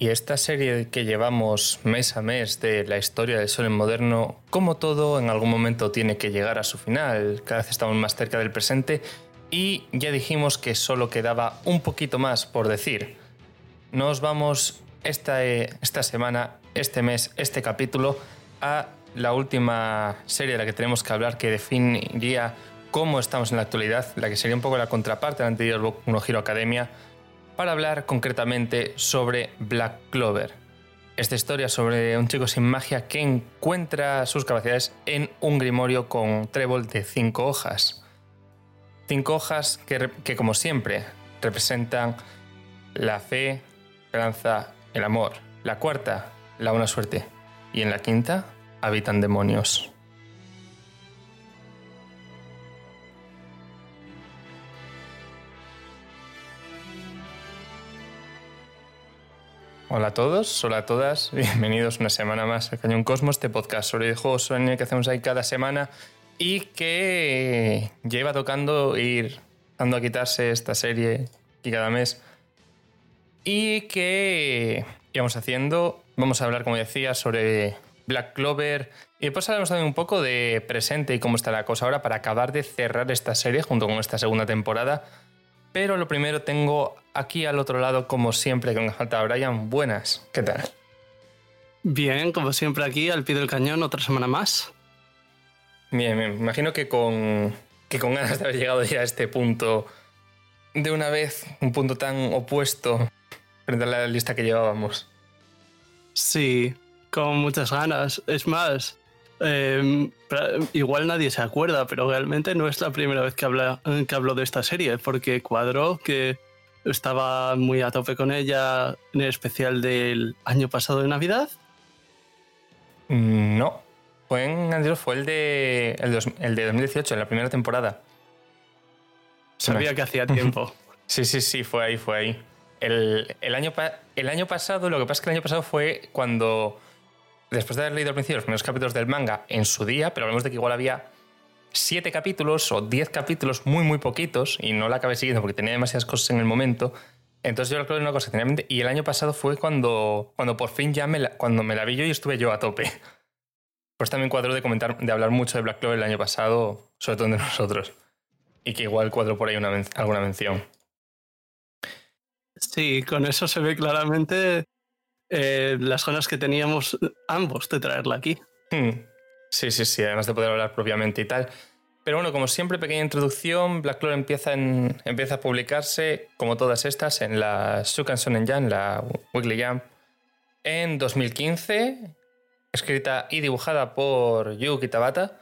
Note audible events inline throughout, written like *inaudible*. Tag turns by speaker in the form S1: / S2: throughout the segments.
S1: Y esta serie que llevamos mes a mes de la historia del Sol moderno, como todo, en algún momento tiene que llegar a su final. Cada vez estamos más cerca del presente y ya dijimos que solo quedaba un poquito más por decir. Nos vamos esta, eh, esta semana, este mes, este capítulo a la última serie de la que tenemos que hablar que definiría cómo estamos en la actualidad, la que sería un poco la contraparte del anterior Boku no Hero Academia, para hablar concretamente sobre Black Clover. Esta historia sobre un chico sin magia que encuentra sus capacidades en un grimorio con trébol de cinco hojas. Cinco hojas que, que como siempre representan la fe, esperanza, el amor. La cuarta, la buena suerte. Y en la quinta, habitan demonios. Hola a todos, hola a todas, *laughs* bienvenidos una semana más a Cañón Cosmos, este podcast sobre videojuegos el que hacemos ahí cada semana y que lleva tocando ir dando a quitarse esta serie y cada mes y que íbamos haciendo, vamos a hablar como decía sobre Black Clover y después hablaremos también un poco de presente y cómo está la cosa ahora para acabar de cerrar esta serie junto con esta segunda temporada pero lo primero tengo aquí al otro lado, como siempre, que me falta Brian. Buenas, ¿qué tal?
S2: Bien, como siempre aquí, al pie del cañón, otra semana más.
S1: Bien, Me imagino que con, que con ganas de haber llegado ya a este punto de una vez, un punto tan opuesto frente a la lista que llevábamos.
S2: Sí, con muchas ganas. Es más, Em, igual nadie se acuerda, pero realmente no es la primera vez que, habla, que hablo de esta serie, porque cuadró que estaba muy a tope con ella en el especial del año pasado de Navidad.
S1: No, fue en fue el de, el, de 2018, en la primera temporada.
S2: Sabía que hacía tiempo.
S1: sí, sí, sí, fue ahí, fue ahí. El, el, año, el año pasado, lo que pasa es que el año pasado fue cuando después de haber leído al principio los primeros capítulos del manga en su día, pero hablamos de que igual había siete capítulos o diez capítulos muy, muy poquitos y no la acabé siguiendo porque tenía demasiadas cosas en el momento. Entonces yo recuerdo una cosa que tenía en mente y el año pasado fue cuando, cuando por fin ya me la, cuando me la vi yo y estuve yo a tope. Pues también cuadro de comentar, de hablar mucho de Black Clover el año pasado, sobre todo de nosotros. Y que igual cuadro por ahí una, alguna mención.
S2: Sí, con eso se ve claramente eh, las ganas que teníamos ambos de traerla aquí.
S1: Hmm. Sí, sí, sí, además de poder hablar propiamente y tal. Pero bueno, como siempre, pequeña introducción. Black Clover empieza, empieza a publicarse, como todas estas, en la Shukan Shonen Jam, la Weekly Jam, en 2015, escrita y dibujada por Yuki Tabata,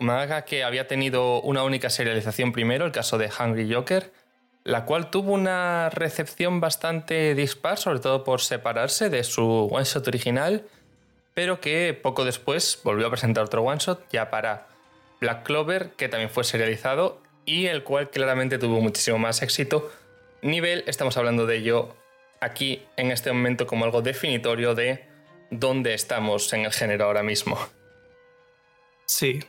S1: manga que había tenido una única serialización primero, el caso de Hungry Joker, la cual tuvo una recepción bastante dispar, sobre todo por separarse de su one shot original, pero que poco después volvió a presentar otro one shot ya para Black Clover, que también fue serializado y el cual claramente tuvo muchísimo más éxito. Nivel, estamos hablando de ello aquí en este momento como algo definitorio de dónde estamos en el género ahora mismo.
S2: Sí.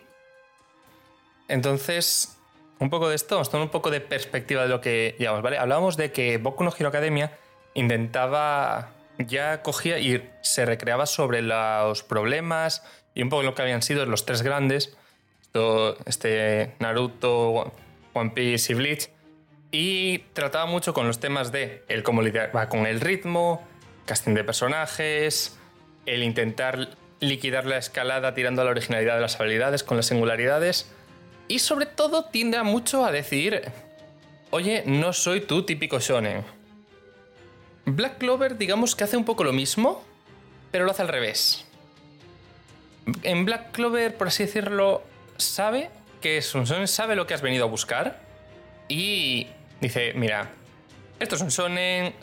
S1: Entonces, un poco de esto, tomar un poco de perspectiva de lo que llevamos, ¿vale? Hablábamos de que Boku no Hero Academia intentaba, ya cogía y se recreaba sobre los problemas y un poco lo que habían sido los tres grandes, este Naruto, One Piece y Bleach, y trataba mucho con los temas de el cómo lidiar con el ritmo, casting de personajes, el intentar liquidar la escalada tirando a la originalidad de las habilidades con las singularidades y sobre todo tiende mucho a decir, oye, no soy tu típico shonen. Black Clover digamos que hace un poco lo mismo, pero lo hace al revés. En Black Clover, por así decirlo, sabe que es un shonen, sabe lo que has venido a buscar y dice, mira, esto es un shonen,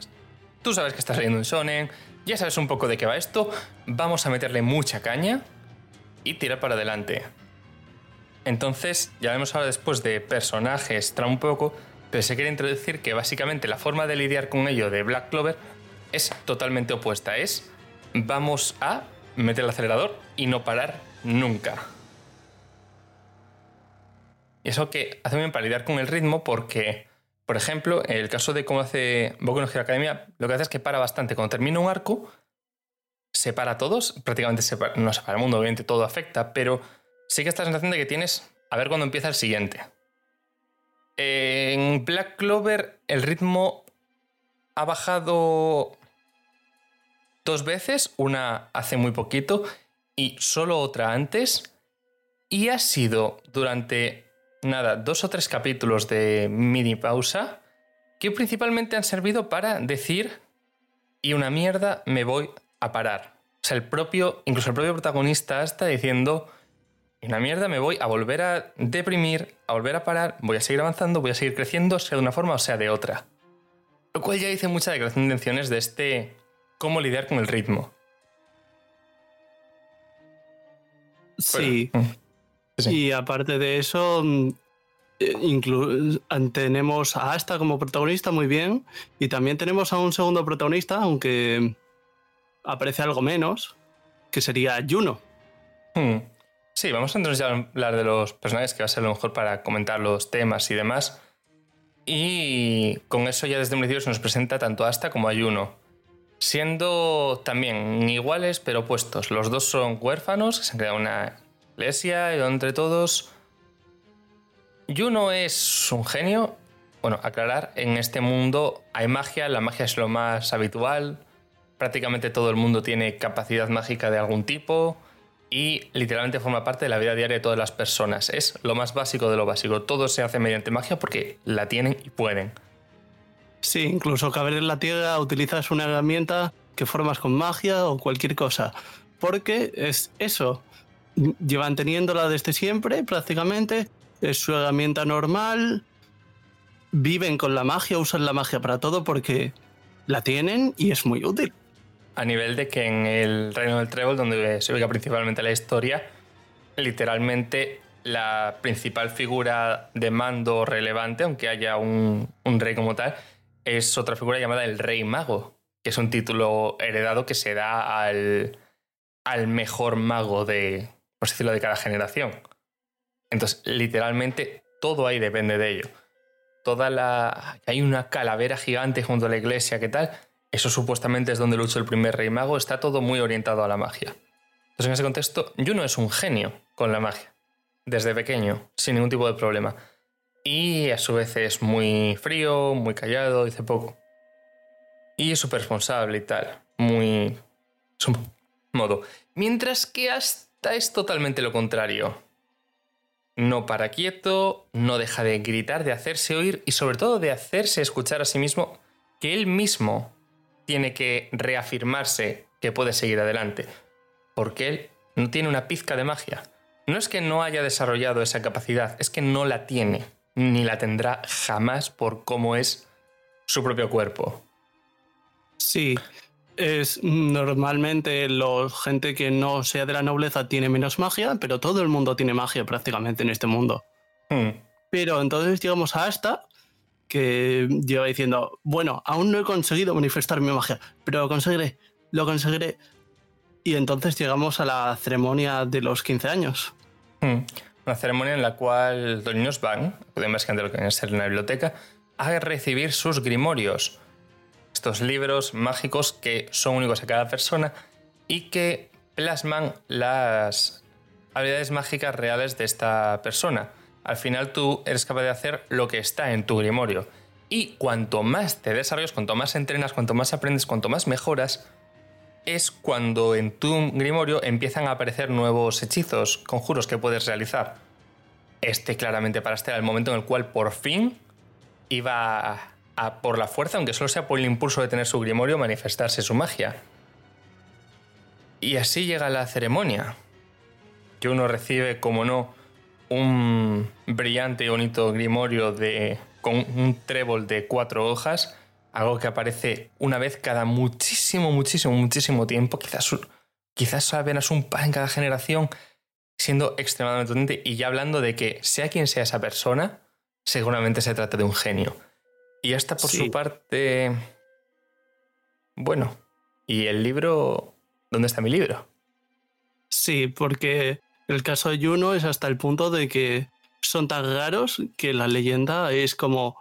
S1: tú sabes que estás leyendo un shonen, ya sabes un poco de qué va esto, vamos a meterle mucha caña y tirar para adelante. Entonces, ya vemos ahora después de personajes, trae un poco, pero se quiere introducir que básicamente la forma de lidiar con ello de Black Clover es totalmente opuesta. Es vamos a meter el acelerador y no parar nunca. Y eso que hace bien para lidiar con el ritmo porque Por ejemplo, en el caso de cómo hace Boku no Hero Academia, lo que hace es que para bastante. Cuando termina un arco, separa a todos, prácticamente separa, no separa el mundo, obviamente todo afecta, pero sí que esta sensación de que tienes a ver cuándo empieza el siguiente. En Black Clover el ritmo ha bajado dos veces, una hace muy poquito y solo otra antes, y ha sido durante, nada, dos o tres capítulos de mini pausa que principalmente han servido para decir, y una mierda, me voy a parar. O sea, el propio, incluso el propio protagonista está diciendo, y una mierda, me voy a volver a deprimir, a volver a parar, voy a seguir avanzando, voy a seguir creciendo, sea de una forma o sea de otra. Lo cual ya dice mucha declaración de intenciones de este cómo lidiar con el ritmo.
S2: Sí.
S1: Bueno, sí.
S2: Y aparte de eso, mm, eh, tenemos a Asta como protagonista muy bien. Y también tenemos a un segundo protagonista, aunque aparece algo menos, que sería Juno.
S1: Hmm. Sí, vamos a entonces ya a hablar de los personajes, que va a ser lo mejor para comentar los temas y demás. Y con eso ya desde un principio se nos presenta tanto Asta como a Juno. Siendo también iguales pero opuestos. Los dos son huérfanos, se han creado una iglesia y entre todos... Juno es un genio. Bueno, aclarar, en este mundo hay magia, la magia es lo más habitual. Prácticamente todo el mundo tiene capacidad mágica de algún tipo y literalmente forma parte de la vida diaria de todas las personas. Es lo más básico de lo básico. Todo se hace mediante magia porque la tienen y pueden.
S2: Sí, incluso caber en la tierra utilizas una herramienta que formas con magia o cualquier cosa. Porque es eso. Llevan teniéndola desde siempre, prácticamente. Es su herramienta normal. Viven con la magia, usan la magia para todo porque la tienen y es muy útil.
S1: A nivel de que en el Reino del Trébol, donde se ubica principalmente la historia, literalmente la principal figura de mando relevante, aunque haya un, un rey como tal, es otra figura llamada el Rey Mago, que es un título heredado que se da al, al mejor mago de, por decirlo, de cada generación. Entonces, literalmente, todo ahí depende de ello. Toda la. Hay una calavera gigante junto a la iglesia, ¿qué tal? Eso supuestamente es donde luchó el primer rey mago. Está todo muy orientado a la magia. Entonces, en ese contexto, Juno es un genio con la magia. Desde pequeño, sin ningún tipo de problema. Y a su vez es muy frío, muy callado, dice poco. Y es súper responsable y tal. Muy. Su modo. Mientras que hasta es totalmente lo contrario. No para quieto, no deja de gritar, de hacerse oír y sobre todo de hacerse escuchar a sí mismo que él mismo tiene que reafirmarse que puede seguir adelante. Porque él no tiene una pizca de magia. No es que no haya desarrollado esa capacidad, es que no la tiene, ni la tendrá jamás por cómo es su propio cuerpo.
S2: Sí, es normalmente la gente que no sea de la nobleza tiene menos magia, pero todo el mundo tiene magia prácticamente en este mundo.
S1: Hmm.
S2: Pero entonces llegamos a Asta, que lleva diciendo, bueno, aún no he conseguido manifestar mi magia, pero lo conseguiré, lo conseguiré. Y entonces llegamos a la ceremonia de los 15 años.
S1: Hmm. Una ceremonia en la cual los niños van, pueden más que lo que es en la biblioteca, a recibir sus grimorios. Estos libros mágicos que son únicos a cada persona y que plasman las habilidades mágicas reales de esta persona. Al final tú eres capaz de hacer lo que está en tu grimorio. Y cuanto más te desarrollas, cuanto más entrenas, cuanto más aprendes, cuanto más mejoras, es cuando en tu grimorio empiezan a aparecer nuevos hechizos, conjuros que puedes realizar. Este claramente para este el momento en el cual por fin iba a, por la fuerza, aunque solo sea por el impulso de tener su grimorio, manifestarse su magia. Y así llega la ceremonia, que uno recibe, como no, un brillante y bonito grimorio de, con un trébol de cuatro hojas, algo que aparece una vez cada muchísimo, muchísimo, muchísimo tiempo, quizás, quizás apenas un par en cada generación, siendo extremadamente potente y ya hablando de que sea quien sea esa persona, seguramente se trata de un genio. Y esta por sí. su parte... Bueno, ¿y el libro? ¿Dónde está mi libro?
S2: Sí, porque el caso de Juno es hasta el punto de que son tan raros que la leyenda es como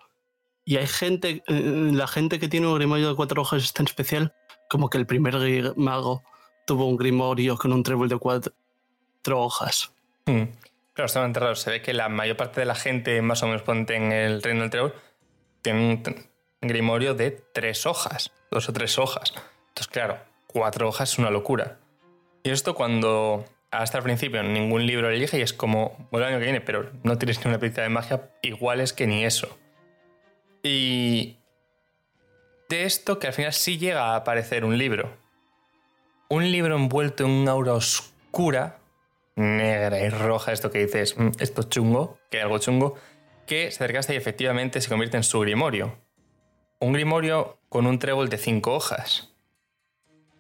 S2: Y hay gente, eh, la gente que tiene un grimorio de cuatro hojas es tan especial como que el primer mago tuvo un grimorio con un trébol de cuatro hojas.
S1: Hmm. Claro, está bastante raro. Se ve que la mayor parte de la gente, más o menos ponte en el reino del trébol, tiene un grimorio de tres hojas, dos o tres hojas. Entonces, claro, cuatro hojas es una locura. Y esto cuando hasta el principio ningún libro elige y es como, bueno, el año que viene, pero no tienes ni una pizca de magia, igual es que ni eso. Y de esto que al final sí llega a aparecer un libro. Un libro envuelto en una aura oscura, negra y roja, esto que dices, mm, esto chungo, que hay algo chungo, que se acercaste y efectivamente se convierte en su grimorio. Un grimorio con un trébol de cinco hojas,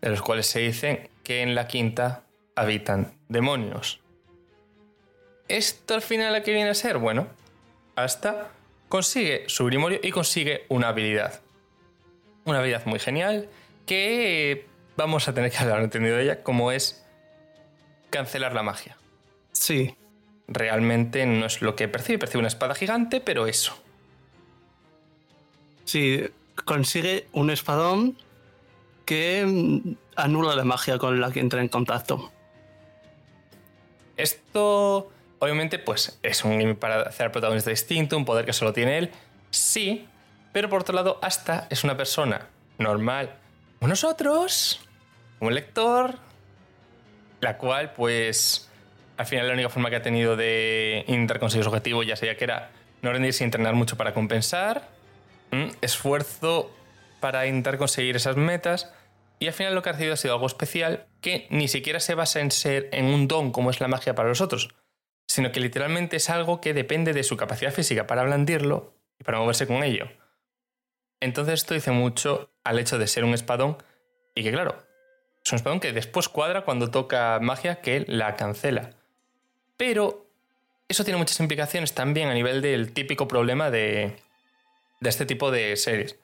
S1: de los cuales se dice que en la quinta habitan demonios. ¿Esto al final a qué viene a ser? Bueno, hasta consigue su grimorio y consigue una habilidad. Una habilidad muy genial que vamos a tener que hablar entendido de ella, como es cancelar la magia.
S2: Sí.
S1: Realmente no es lo que percibe, percibe una espada gigante, pero eso.
S2: Sí, consigue un espadón que anula la magia con la que entra en contacto.
S1: Esto, obviamente, pues es un game para hacer protagonista distinto, un poder que solo tiene él. Sí, pero por otro lado, hasta es una persona normal como nosotros, como lector, la cual, pues, al final la única forma que ha tenido de intentar conseguir su objetivo ya sería que era no rendirse y entrenar mucho para compensar, esfuerzo para intentar conseguir esas metas y al final lo que ha recibido ha sido algo especial que ni siquiera se basa en ser en un don como es la magia para los otros, sino que literalmente es algo que depende de su capacidad física para blandirlo y para moverse con ello. Entonces esto dice mucho al hecho de ser un espadón y que claro, es un espadón que después cuadra cuando toca magia que la cancela. Pero eso tiene muchas implicaciones también a nivel del típico problema de, de este tipo de series,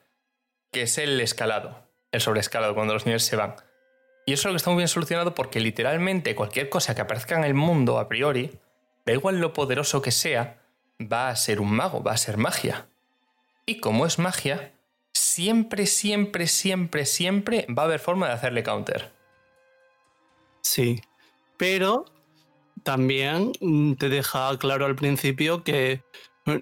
S1: que es el escalado el sobreescalado cuando los niveles se van. Y eso es lo que está muy bien solucionado porque literalmente cualquier cosa que aparezca en el mundo a priori, da igual lo poderoso que sea, va a ser un mago, va a ser magia. Y como es magia, siempre, siempre, siempre, siempre va a haber forma de hacerle counter.
S2: Sí, pero también te deja claro al principio que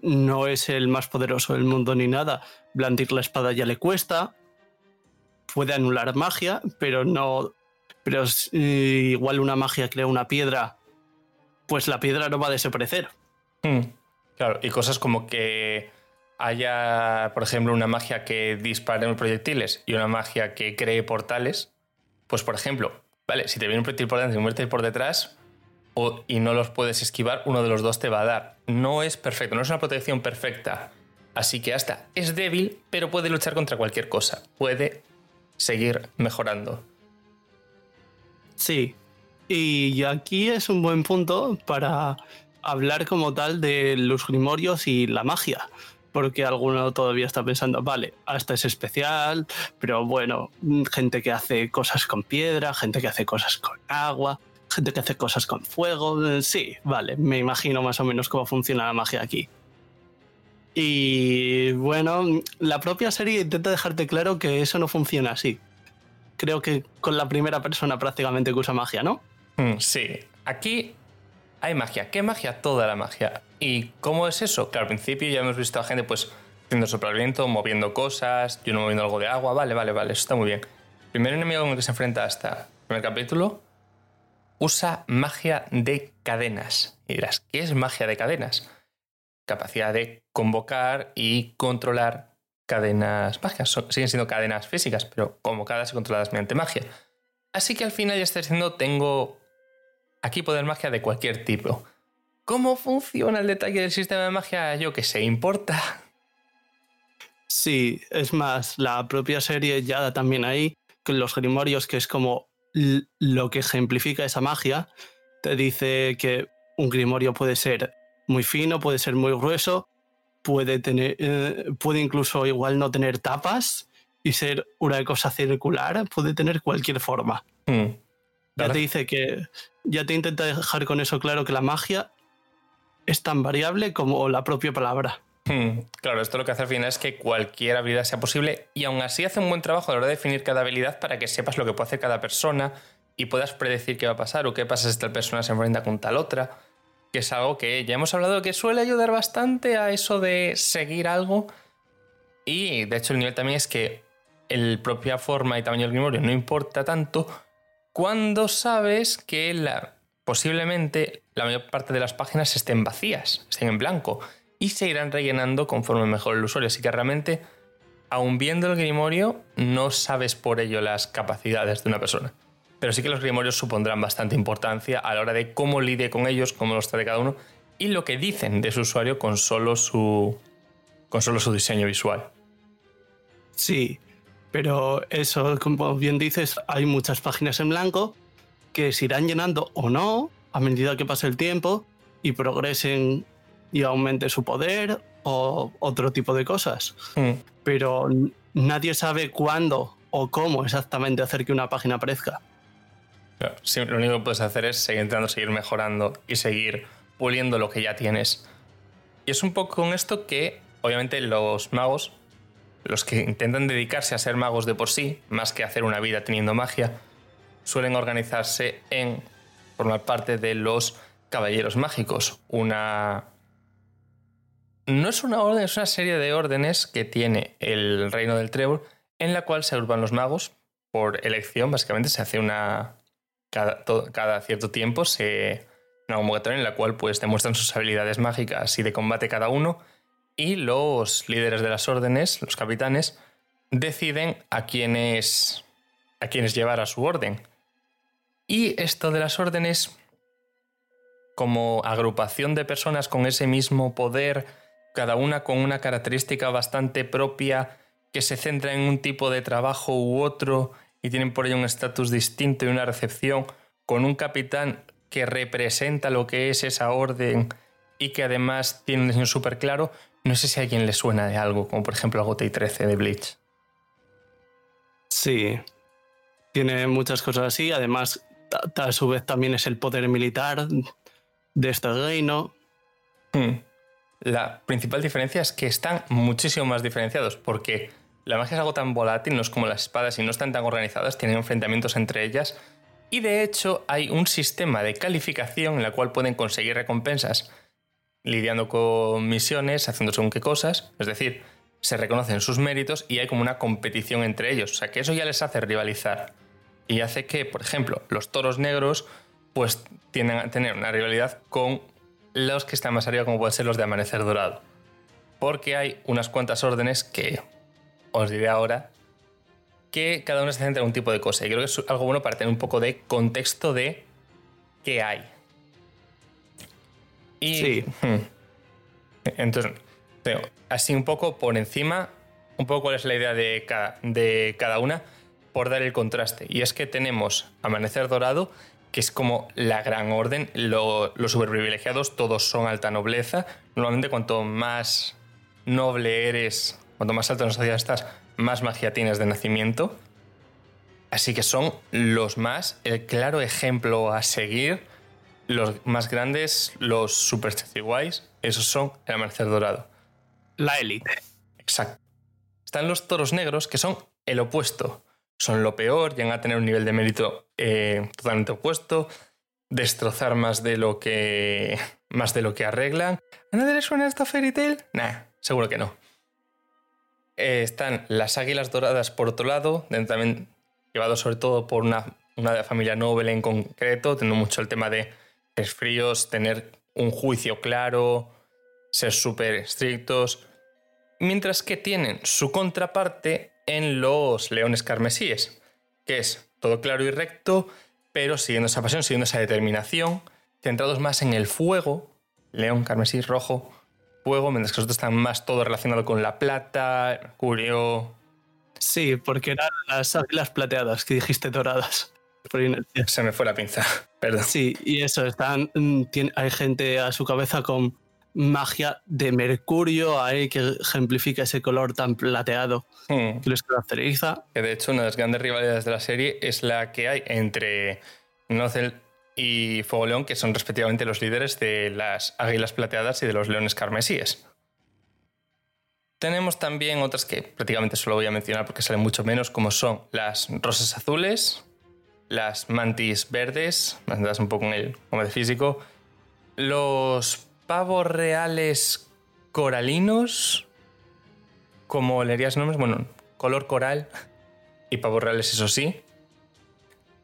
S2: no es el más poderoso del mundo ni nada. Blandir la espada ya le cuesta, puede anular magia, pero no. Pero igual una magia crea una piedra, pues la piedra no va a desaparecer.
S1: Hmm, claro, y cosas como que haya, por ejemplo, una magia que dispare proyectiles y una magia que cree portales. Pues, por ejemplo, vale, si te viene un proyectil por delante y un por detrás o, y no los puedes esquivar, uno de los dos te va a dar. No es perfecto, no es una protección perfecta. Así que hasta es débil, pero puede luchar contra cualquier cosa. Puede seguir mejorando.
S2: Sí, y aquí es un buen punto para hablar como tal de los grimorios y la magia. Porque alguno todavía está pensando, vale, hasta es especial, pero bueno, gente que hace cosas con piedra, gente que hace cosas con agua, gente que hace cosas con fuego. Sí, vale, me imagino más o menos cómo funciona la magia aquí. Y bueno, la propia serie intenta dejarte claro que eso no funciona así. Creo que con la primera persona prácticamente que usa magia, ¿no?
S1: Mm, sí, aquí hay magia. ¿Qué magia? Toda la magia. ¿Y cómo es eso? Claro, al principio ya hemos visto a gente pues haciendo viento, moviendo cosas, yo no moviendo algo de agua. Vale, vale, vale, eso está muy bien. primer enemigo con el que se enfrenta hasta el primer capítulo usa magia de cadenas. Y dirás, ¿qué es magia de cadenas? Capacidad de convocar y controlar cadenas mágicas. siguen siendo cadenas físicas, pero convocadas y controladas mediante magia. Así que al final ya está diciendo, tengo aquí poder magia de cualquier tipo. ¿Cómo funciona el detalle del sistema de magia? Yo que sé, importa.
S2: Sí, es más, la propia serie ya da también ahí, con los grimorios, que es como lo que ejemplifica esa magia, te dice que un grimorio puede ser muy fino, puede ser muy grueso, puede tener, eh, puede incluso igual no tener tapas y ser una cosa circular, puede tener cualquier forma. Hmm. Ya te dice que, ya te intenta dejar con eso claro que la magia es tan variable como la propia palabra.
S1: Hmm, claro, esto lo que hace al final es que cualquier habilidad sea posible y aún así hace un buen trabajo a la hora de definir cada habilidad para que sepas lo que puede hacer cada persona y puedas predecir qué va a pasar o qué pasa si tal persona se enfrenta con tal otra, que es algo que ya hemos hablado que suele ayudar bastante a eso de seguir algo y de hecho el nivel también es que el propia forma y tamaño del grimorio no importa tanto cuando sabes que posiblemente la mayor parte de las páginas estén vacías, estén en blanco y se irán rellenando conforme mejor el usuario. Así que realmente, aun viendo el grimorio, no sabes por ello las capacidades de una persona. Pero sí que los grimorios supondrán bastante importancia a la hora de cómo lide con ellos, cómo los trate cada uno y lo que dicen de su usuario con solo su, con solo su diseño visual.
S2: Sí, pero eso, como bien dices, hay muchas páginas en blanco que se irán llenando o no a medida que pase el tiempo y progresen y aumente su poder o otro tipo de cosas.
S1: Hmm.
S2: Pero nadie sabe cuándo o cómo exactamente hacer que una página aparezca.
S1: Lo único que puedes hacer es seguir intentando seguir mejorando y seguir puliendo lo que ya tienes. Y es un poco con esto que, obviamente, los magos, los que intentan dedicarse a ser magos de por sí, más que hacer una vida teniendo magia, suelen organizarse en formar parte de los caballeros mágicos, una no es una orden, es una serie de órdenes que tiene el reino del trébol en la cual se agrupan los magos por elección. Básicamente se hace una. Cada, cierto tiempo se. Una convocatoria en la cual pues demuestran sus habilidades mágicas y de combate cada uno. Y los líderes de las órdenes, los capitanes, deciden a quiénes. a quiénes llevar a su orden. Y esto de las órdenes, como agrupación de personas con ese mismo poder cada una con una característica bastante propia que se centra en un tipo de trabajo u otro y tienen por ello un estatus distinto y una recepción, con un capitán que representa lo que es esa orden y que además tiene un diseño súper claro, no sé si a alguien le suena de algo, como por ejemplo el y 13 de Bleach.
S2: Sí, tiene muchas cosas así, además a su vez también es el poder militar de este reino.
S1: Hmm. La principal diferencia es que están muchísimo más diferenciados, porque la magia es algo tan volátil, no es como las espadas y no están tan organizadas, tienen enfrentamientos entre ellas. Y de hecho hay un sistema de calificación en la cual pueden conseguir recompensas lidiando con misiones, haciendo según qué cosas. Es decir, se reconocen sus méritos y hay como una competición entre ellos. O sea que eso ya les hace rivalizar. Y hace que, por ejemplo, los toros negros pues tienden a tener una rivalidad con los que están más arriba, como pueden ser los de Amanecer Dorado. Porque hay unas cuantas órdenes que os diré ahora que cada uno se centra en un tipo de cosa. Y creo que es algo bueno para tener un poco de contexto de qué hay.
S2: Y, sí. *laughs*
S1: Entonces, así un poco por encima, un poco cuál es la idea de cada, de cada una, por dar el contraste. Y es que tenemos Amanecer Dorado, que es como la gran orden. los superprivilegiados todos son alta nobleza. Normalmente cuanto más noble eres, cuanto más alto en la sociedad estás, más magia tienes de nacimiento. Así que son los más, el claro ejemplo a seguir. Los más grandes, los super guays, esos son el amanecer dorado.
S2: La élite.
S1: Exacto. Están los toros negros, que son el opuesto son lo peor, llegan a tener un nivel de mérito eh, totalmente opuesto, destrozar más de lo que más de lo que arreglan. ¿A nadie le suena esta Fairy Tail? Nah, seguro que no. Eh, están las águilas doradas por otro lado, también llevado sobre todo por una, una familia noble en concreto, teniendo mucho el tema de ser fríos, tener un juicio claro, ser súper estrictos. Mientras que tienen su contraparte en los leones carmesíes, que es todo claro y recto, pero siguiendo esa pasión, siguiendo esa determinación, centrados más en el fuego, león carmesí rojo, fuego, mientras que los otros están más todo relacionado con la plata, mercurio.
S2: Sí, porque eran las águilas plateadas que dijiste doradas. Por
S1: Se me fue la pinza, *laughs* perdón.
S2: Sí, y eso, están, mm, hay gente a su cabeza con magia de mercurio ahí que ejemplifica ese color tan plateado hmm. que les caracteriza.
S1: Que de hecho una de las grandes rivalidades de la serie es la que hay entre Nozel y Fuego León, que son respectivamente los líderes de las águilas plateadas y de los leones carmesíes. Tenemos también otras que prácticamente solo voy a mencionar porque salen mucho menos, como son las rosas azules, las mantis verdes, me un poco en el como de físico, los pavos reales coralinos, como leerías nombres, bueno, color coral y pavos reales, eso sí.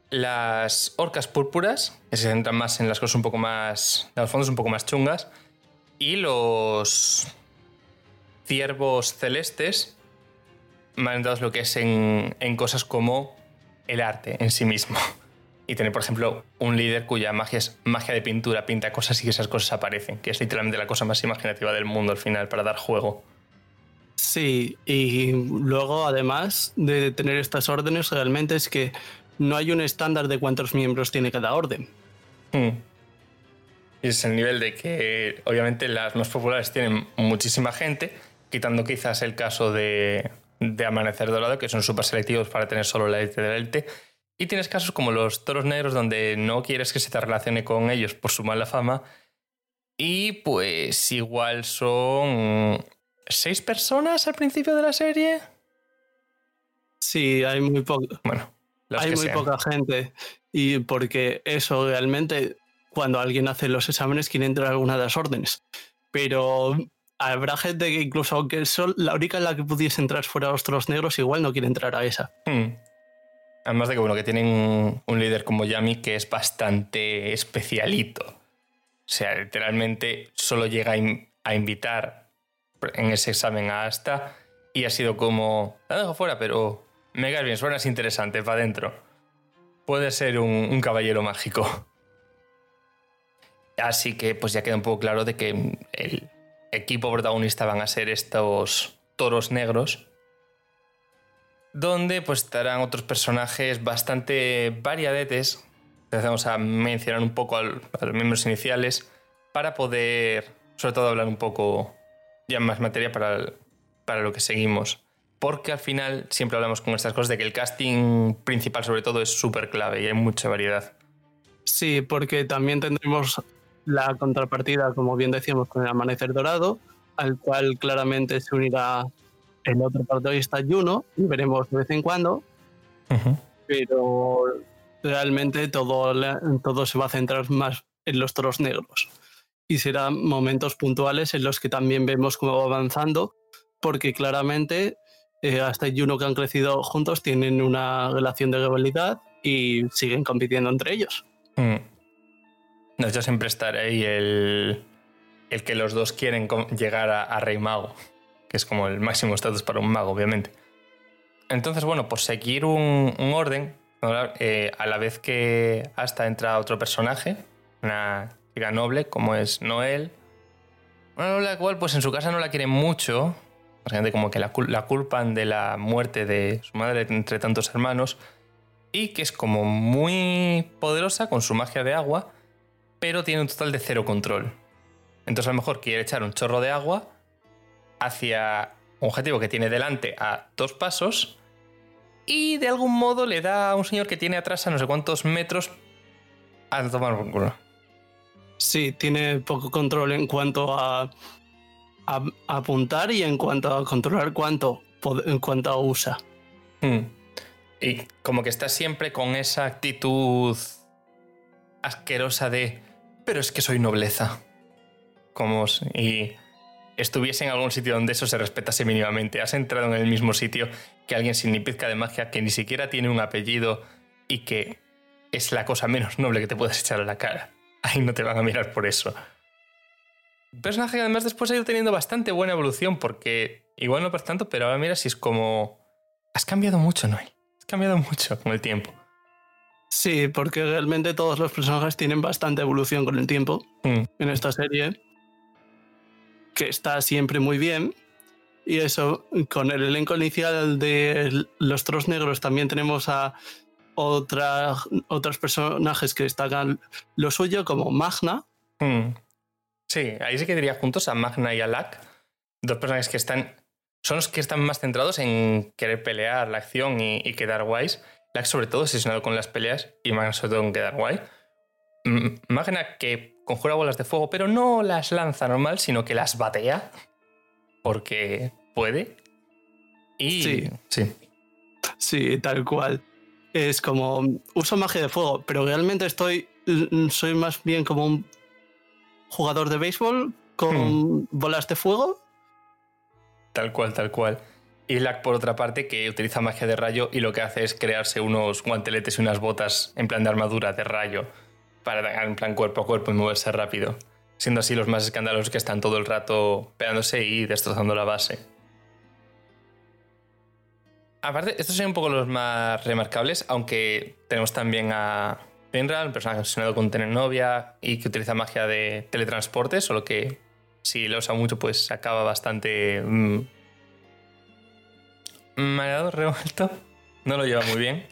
S1: Las orcas púrpuras, que se centran más en las cosas un poco más, en los fondos un poco más chungas. Y los ciervos celestes, mandados lo que es en, en cosas como el arte en sí mismo. Y tener, por ejemplo, un líder cuya magia es magia de pintura, pinta cosas y esas cosas aparecen, que es literalmente la cosa más imaginativa del mundo al final para dar juego.
S2: Sí, y luego además de tener estas órdenes, realmente es que no hay un estándar de cuántos miembros tiene cada orden.
S1: Hmm. Y es el nivel de que obviamente las más populares tienen muchísima gente, quitando quizás el caso de, de Amanecer Dorado, que son súper selectivos para tener solo la élite de la élite. Y tienes casos como los toros negros, donde no quieres que se te relacione con ellos por su mala fama. Y pues igual son seis personas al principio de la serie.
S2: Sí, hay muy poco.
S1: Bueno,
S2: hay muy poca gente. Y porque eso realmente, cuando alguien hace los exámenes, quiere entrar a alguna de las órdenes. Pero habrá gente que incluso aunque son la única en la que pudiese entrar fuera los tronos negros, igual no quiere entrar a esa.
S1: Hmm. Además de que, bueno, que tienen un, líder como Yami que es bastante especialito. O sea, literalmente solo llega a, invitar en ese examen a Asta y ha sido como, la dejo fuera, pero me bien, suenas interesante, para adentro. Puede ser un, un caballero mágico. Así que pues ya queda un poco claro de que el, equipo protagonista van a ser estos toros negros, donde pues estarán otros personajes bastante variadetes. Empezamos a mencionar un poco a los miembros iniciales para poder, sobre todo, hablar un poco ya más materia para, para lo que seguimos. Porque al final siempre hablamos con estas cosas de que el casting principal, sobre todo, es súper clave y hay mucha variedad.
S2: Sí, porque también tendremos la contrapartida, como bien decíamos, con el Amanecer Dorado, al cual claramente se unirá el otro protagonista Juno, y veremos de vez en cuando, pero realmente todo, todo se va a centrar más en los toros negros. Y serán momentos puntuales en los que también vemos cómo va avanzando, porque claramente eh, hasta Juno que han crecido juntos tienen una relación de rivalidad y siguen compitiendo entre ellos.
S1: Mm. No, yo siempre estaré ahí el, el que los dos quieren llegar a, Rey Mago, que es como el máximo estatus para un mago, obviamente. Entonces, bueno, por seguir un, orden, eh, a la vez que hasta entra otro personaje, una chica noble, como es Noel, bueno, la cual pues en su casa no la quieren mucho, básicamente como que la, culpan de la muerte de su madre entre tantos hermanos, y que es como muy poderosa con su magia de agua, pero tiene un total de cero control. Entonces a lo mejor quiere echar un chorro de agua hacia un objetivo que tiene delante a dos pasos y de algún modo le da a un señor que tiene atrás a no sé cuántos metros a tomar por culo.
S2: Sí, tiene poco control en cuanto a, apuntar y en cuanto a controlar cuánto, en cuanto usa.
S1: Hmm. Y como que está siempre con esa actitud asquerosa de pero es que soy nobleza. Como si estuviese en algún sitio donde eso se respetase mínimamente. Has entrado en el mismo sitio que alguien sin ni pizca de magia, que ni siquiera tiene un apellido y que es la cosa menos noble que te puedas echar a la cara. Ahí no te van a mirar por eso. Un personaje que además después ha ido teniendo bastante buena evolución porque igual no por tanto, pero ahora mira si es como... Has cambiado mucho, Noel. Has cambiado mucho con el tiempo.
S2: Sí, porque realmente todos los personajes tienen bastante evolución con el tiempo mm. en esta serie, que está siempre muy bien. Y eso, con el elenco inicial de Los Tros Negros también tenemos a otros personajes que destacan lo suyo, como Magna.
S1: Mm. Sí, ahí sí que diría juntos a Magna y a Lack, dos personajes que están, son los que están más centrados en querer pelear la acción y, y quedar guays sobre todo obsesionado con las peleas y Magna sobre todo en quedar guay. Magna que conjura bolas de fuego, pero no las lanza normal, sino que las batea. Porque, puede. Y
S2: Sí.
S1: sí.
S2: Sí, tal cual. Es como uso magia de fuego, pero realmente estoy soy más bien como un jugador de béisbol con bolas de fuego.
S1: Tal cual, tal cual. Y Lack, por otra parte, que utiliza magia de rayo y lo que hace es crearse unos guanteletes y unas botas en plan de armadura de rayo para dar en plan cuerpo a cuerpo y moverse rápido. Siendo así los más escandalosos que están todo el rato pegándose y destrozando la base. Aparte, estos son un poco los más remarcables, aunque tenemos también a Finral, un personaje obsesionado con tener novia y que utiliza magia de teletransporte, solo que si lo usa mucho, pues acaba bastante mm, mareado, *laughs* revuelto. No lo lleva muy bien.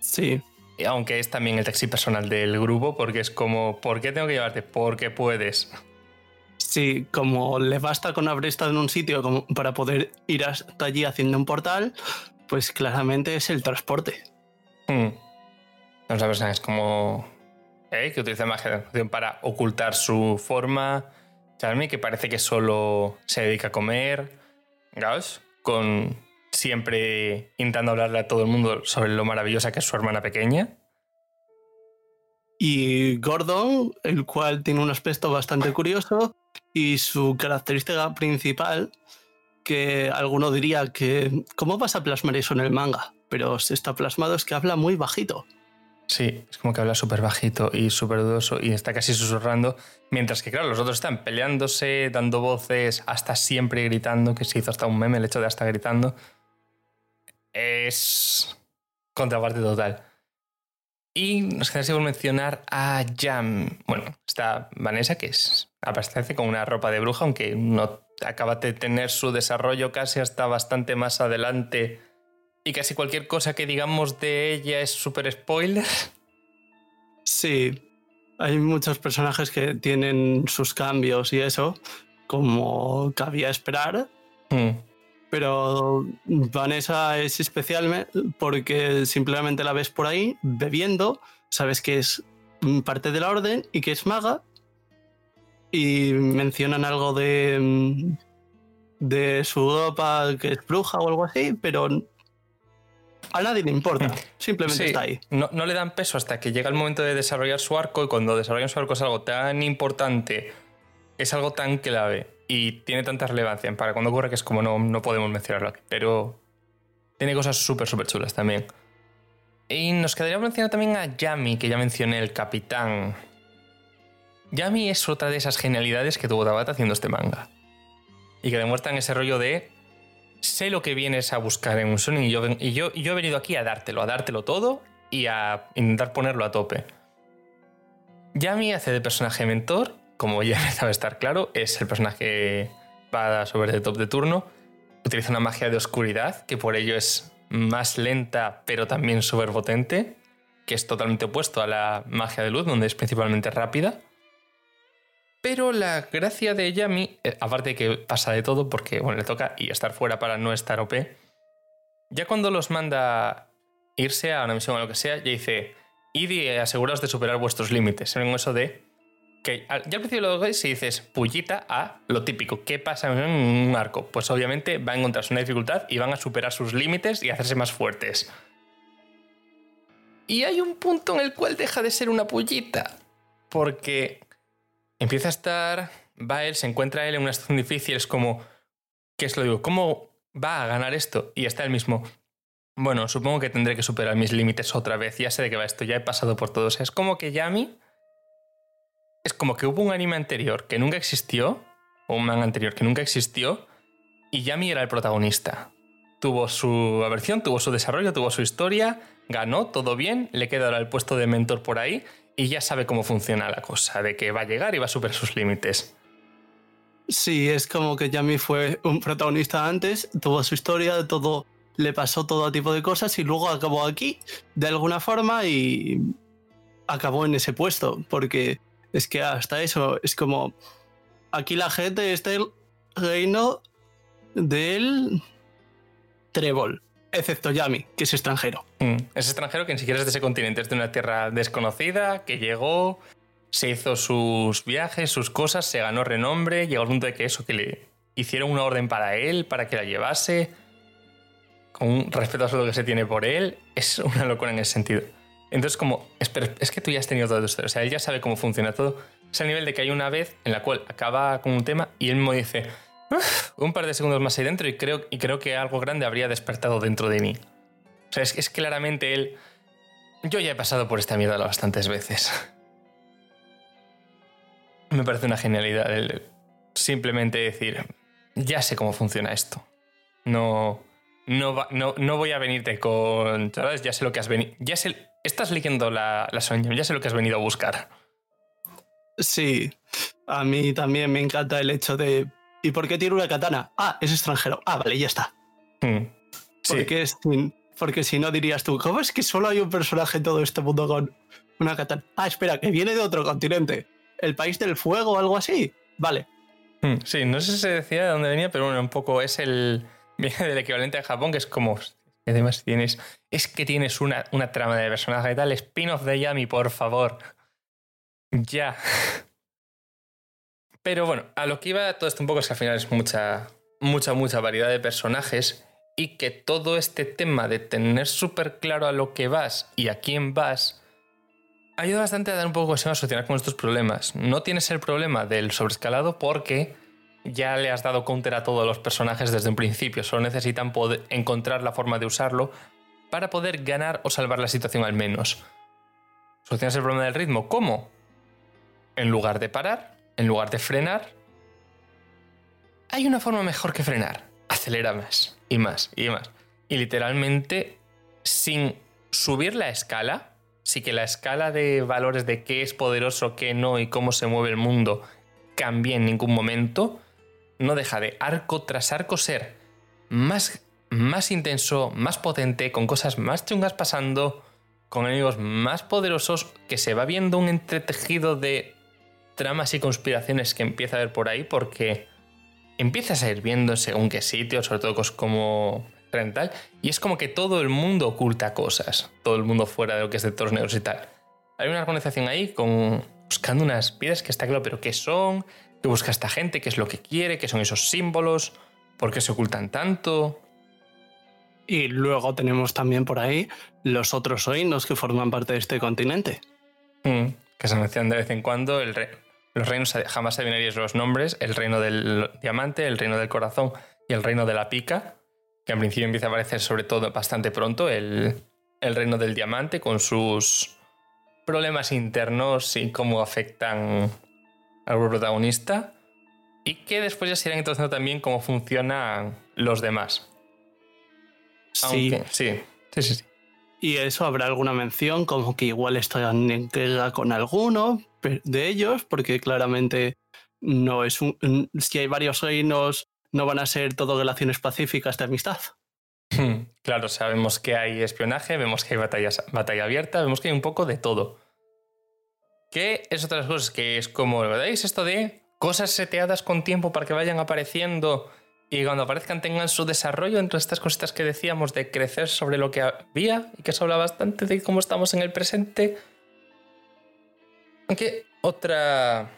S2: Sí,
S1: Y Aunque es también el taxi personal del grupo, porque es como, ¿por qué tengo que llevarte? Porque puedes.
S2: sí, como le basta con haber estado en un sitio como para poder ir hasta allí haciendo un portal, pues claramente es el transporte.
S1: Hmm. Otra persona es como. ¿eh? Que utiliza magia de acción para ocultar su forma. Charmy, que parece que solo se dedica a comer. Gauss, con siempre intentando hablarle a todo el mundo sobre lo maravillosa que es su hermana pequeña.
S2: Y Gordon, el cual tiene un aspecto bastante curioso y su característica principal, que alguno diría que ¿cómo vas a plasmar eso en el manga? Pero se está plasmado es que habla muy bajito.
S1: Sí, es como que habla súper bajito y súper dudoso y está casi susurrando. Mientras que, claro, los otros están peleándose, dando voces, hasta siempre gritando, que se hizo hasta un meme el hecho de hasta gritando. Es contraparte total. Y nos queda por mencionar a Jam. Bueno, está Vanessa, que es aparece con una ropa de bruja, aunque no acaba de tener su desarrollo casi hasta bastante más adelante. Y casi cualquier cosa que digamos de ella es súper spoiler.
S2: Sí, hay muchos personajes que tienen sus cambios y eso, como cabía esperar,
S1: Hmm.
S2: pero Vanessa es especial porque simplemente la ves por ahí bebiendo, sabes que es parte de la orden y que es maga, y mencionan algo de, de su ropa que es bruja o algo así, pero a nadie le importa, simplemente
S1: Sí,
S2: está ahí.
S1: No, no le dan peso hasta que llega el momento de desarrollar su arco y cuando desarrollan su arco es algo tan importante, es algo tan clave y tiene tanta relevancia para cuando ocurre que es como no, no podemos mencionarlo aquí, pero tiene cosas súper, súper chulas también. Y nos quedaría mencionar también a Yami, que ya mencioné, el capitán. Yami es otra de esas genialidades que tuvo Tabata haciendo este manga. Y que demuestran ese rollo de sé lo que vienes a buscar en un Sonic y yo, he venido aquí a dártelo, a dártelo todo y a intentar ponerlo a tope. Yami hace de personaje mentor, como ya *laughs* a estar claro, es el personaje para sobre de top de turno. Utiliza una magia de oscuridad, que por ello es más lenta, pero también súper potente, que es totalmente opuesto a la magia de luz, donde es principalmente rápida. Pero la gracia de Yami, eh, aparte de que pasa de todo, porque bueno, le toca y estar fuera para no estar OP, ya cuando los manda irse a una misión o lo que sea, ya dice, id y aseguraos de superar vuestros límites. En eso de que ya al principio lo ves y dices pullita a lo típico. ¿Qué pasa en un arco? Pues obviamente va a encontrarse una dificultad y van a superar sus límites y hacerse más fuertes. Y hay un punto en el cual deja de ser una pullita. Porque empieza a estar. Va él, se encuentra él en una situación difícil. Es como. ¿Qué es lo digo? ¿Cómo va a ganar esto? Y está el mismo. Bueno, supongo que tendré que superar mis límites otra vez. Ya sé de qué va esto, ya he pasado por todo. O sea, es como que Yami. Es como que hubo un anime anterior que nunca existió. O un manga anterior que nunca existió. Y Yami era el protagonista. Tuvo su versión, tuvo su desarrollo, tuvo su historia. Ganó, todo bien. Le queda ahora el puesto de mentor por ahí. Y ya sabe cómo funciona la cosa. De que va a llegar y va a superar sus límites.
S2: Sí, es como que Yami fue un protagonista antes, tuvo su historia, todo le pasó todo tipo de cosas y luego acabó aquí de alguna forma y acabó en ese puesto, porque es que hasta eso es como aquí la gente está el reino del trébol, excepto Yami, que es extranjero.
S1: Mm, Es extranjero que ni siquiera es de ese continente, es de una tierra desconocida, que llegó, se hizo sus viajes, sus cosas, se ganó renombre, llegó al punto de que eso, que le hicieron una orden para él, para que la llevase, con un respeto a lo que se tiene por él, es una locura en ese sentido. Entonces, como, es, que tú ya has tenido todo esto, o sea, él ya sabe cómo funciona todo. Es el nivel de que hay una vez en la cual acaba con un tema y él mismo dice, un par de segundos más ahí dentro y creo, y creo que algo grande habría despertado dentro de mí. O sea, es, es claramente él... Yo ya he pasado por esta mierda bastantes veces. Me parece una genialidad el simplemente decir, ya sé cómo funciona esto. No, no, no, voy a venirte con... Ya sé lo que has venido... Ya sé... Estás leyendo la, la ya sé lo que has venido a buscar.
S2: Sí, a mí también me encanta el hecho de... ¿Y por qué tiene una katana? Ah, es extranjero. Ah, vale, ya está. Hmm. Porque, porque si no dirías tú, ¿cómo es que solo hay un personaje en todo este mundo con una katana? Ah, espera, que viene de otro continente. ¿El país del fuego o algo así? Vale.
S1: Hmm, sí, no sé si se decía de dónde venía, pero bueno, un poco es el... *laughs* Viene del equivalente a Japón, que es como... Además tienes... Es que tienes una, una trama de personaje y tal. Spin-off de Yami, por favor. Ya. *laughs* Pero bueno, a lo que iba todo esto un poco es que al final es mucha, mucha, mucha variedad de personajes y que todo este tema de tener súper claro a lo que vas y a quién vas ayuda bastante a dar un poco de a solucionar con estos problemas. No tienes el problema del sobrescalado porque ya le has dado counter a todos los personajes desde un principio, solo necesitan poder encontrar la forma de usarlo para poder ganar o salvar la situación al menos. ¿Solucionas el problema del ritmo? ¿Cómo? En lugar de parar, en lugar de frenar, hay una forma mejor que frenar. Acelera más y más y más. Y literalmente, sin subir la escala, sí que la escala de valores de qué es poderoso, qué no y cómo se mueve el mundo cambie en ningún momento, no deja de arco tras arco ser más, más intenso, más potente, con cosas más chungas pasando, con enemigos más poderosos, que se va viendo un entretejido de tramas y conspiraciones que empieza a ver por ahí porque empiezas a ir viendo según qué sitio, sobre todo cosas como rental, y es como que todo el mundo oculta cosas, todo el mundo fuera de lo que es de todos negros y tal. Hay una organización ahí con buscando unas piedras que está claro, pero ¿qué son? ¿Qué busca esta gente? ¿Qué es lo que quiere? ¿Qué son esos símbolos? ¿Por qué se ocultan tanto?
S2: Y luego tenemos también por ahí los otros reinos que forman parte de este continente.
S1: Mm, que se mencionan de vez en cuando. El, rey los reinos jamás adivinaríais los nombres, el reino del diamante, el reino del corazón y el reino de la pica, que en principio empieza a aparecer sobre todo bastante pronto, el, reino del diamante con sus problemas internos y cómo afectan al protagonista, y que después ya se irán introduciendo también cómo funcionan los demás.
S2: Sí.
S1: sí, sí, sí, sí.
S2: Y eso habrá alguna mención, como que igual están en guerra con alguno de ellos, porque claramente no es un. Si hay varios reinos, no van a ser todo relaciones pacíficas de amistad.
S1: Hmm, claro, sabemos que hay espionaje, vemos que hay batallas, batalla abierta, vemos que hay un poco de todo. ¿Qué es otras cosas que es como, ¿veis esto de cosas seteadas con tiempo para que vayan apareciendo y cuando aparezcan tengan su desarrollo entre estas cositas que decíamos de crecer sobre lo que había y que eso habla bastante de cómo estamos en el presente. Aunque otra...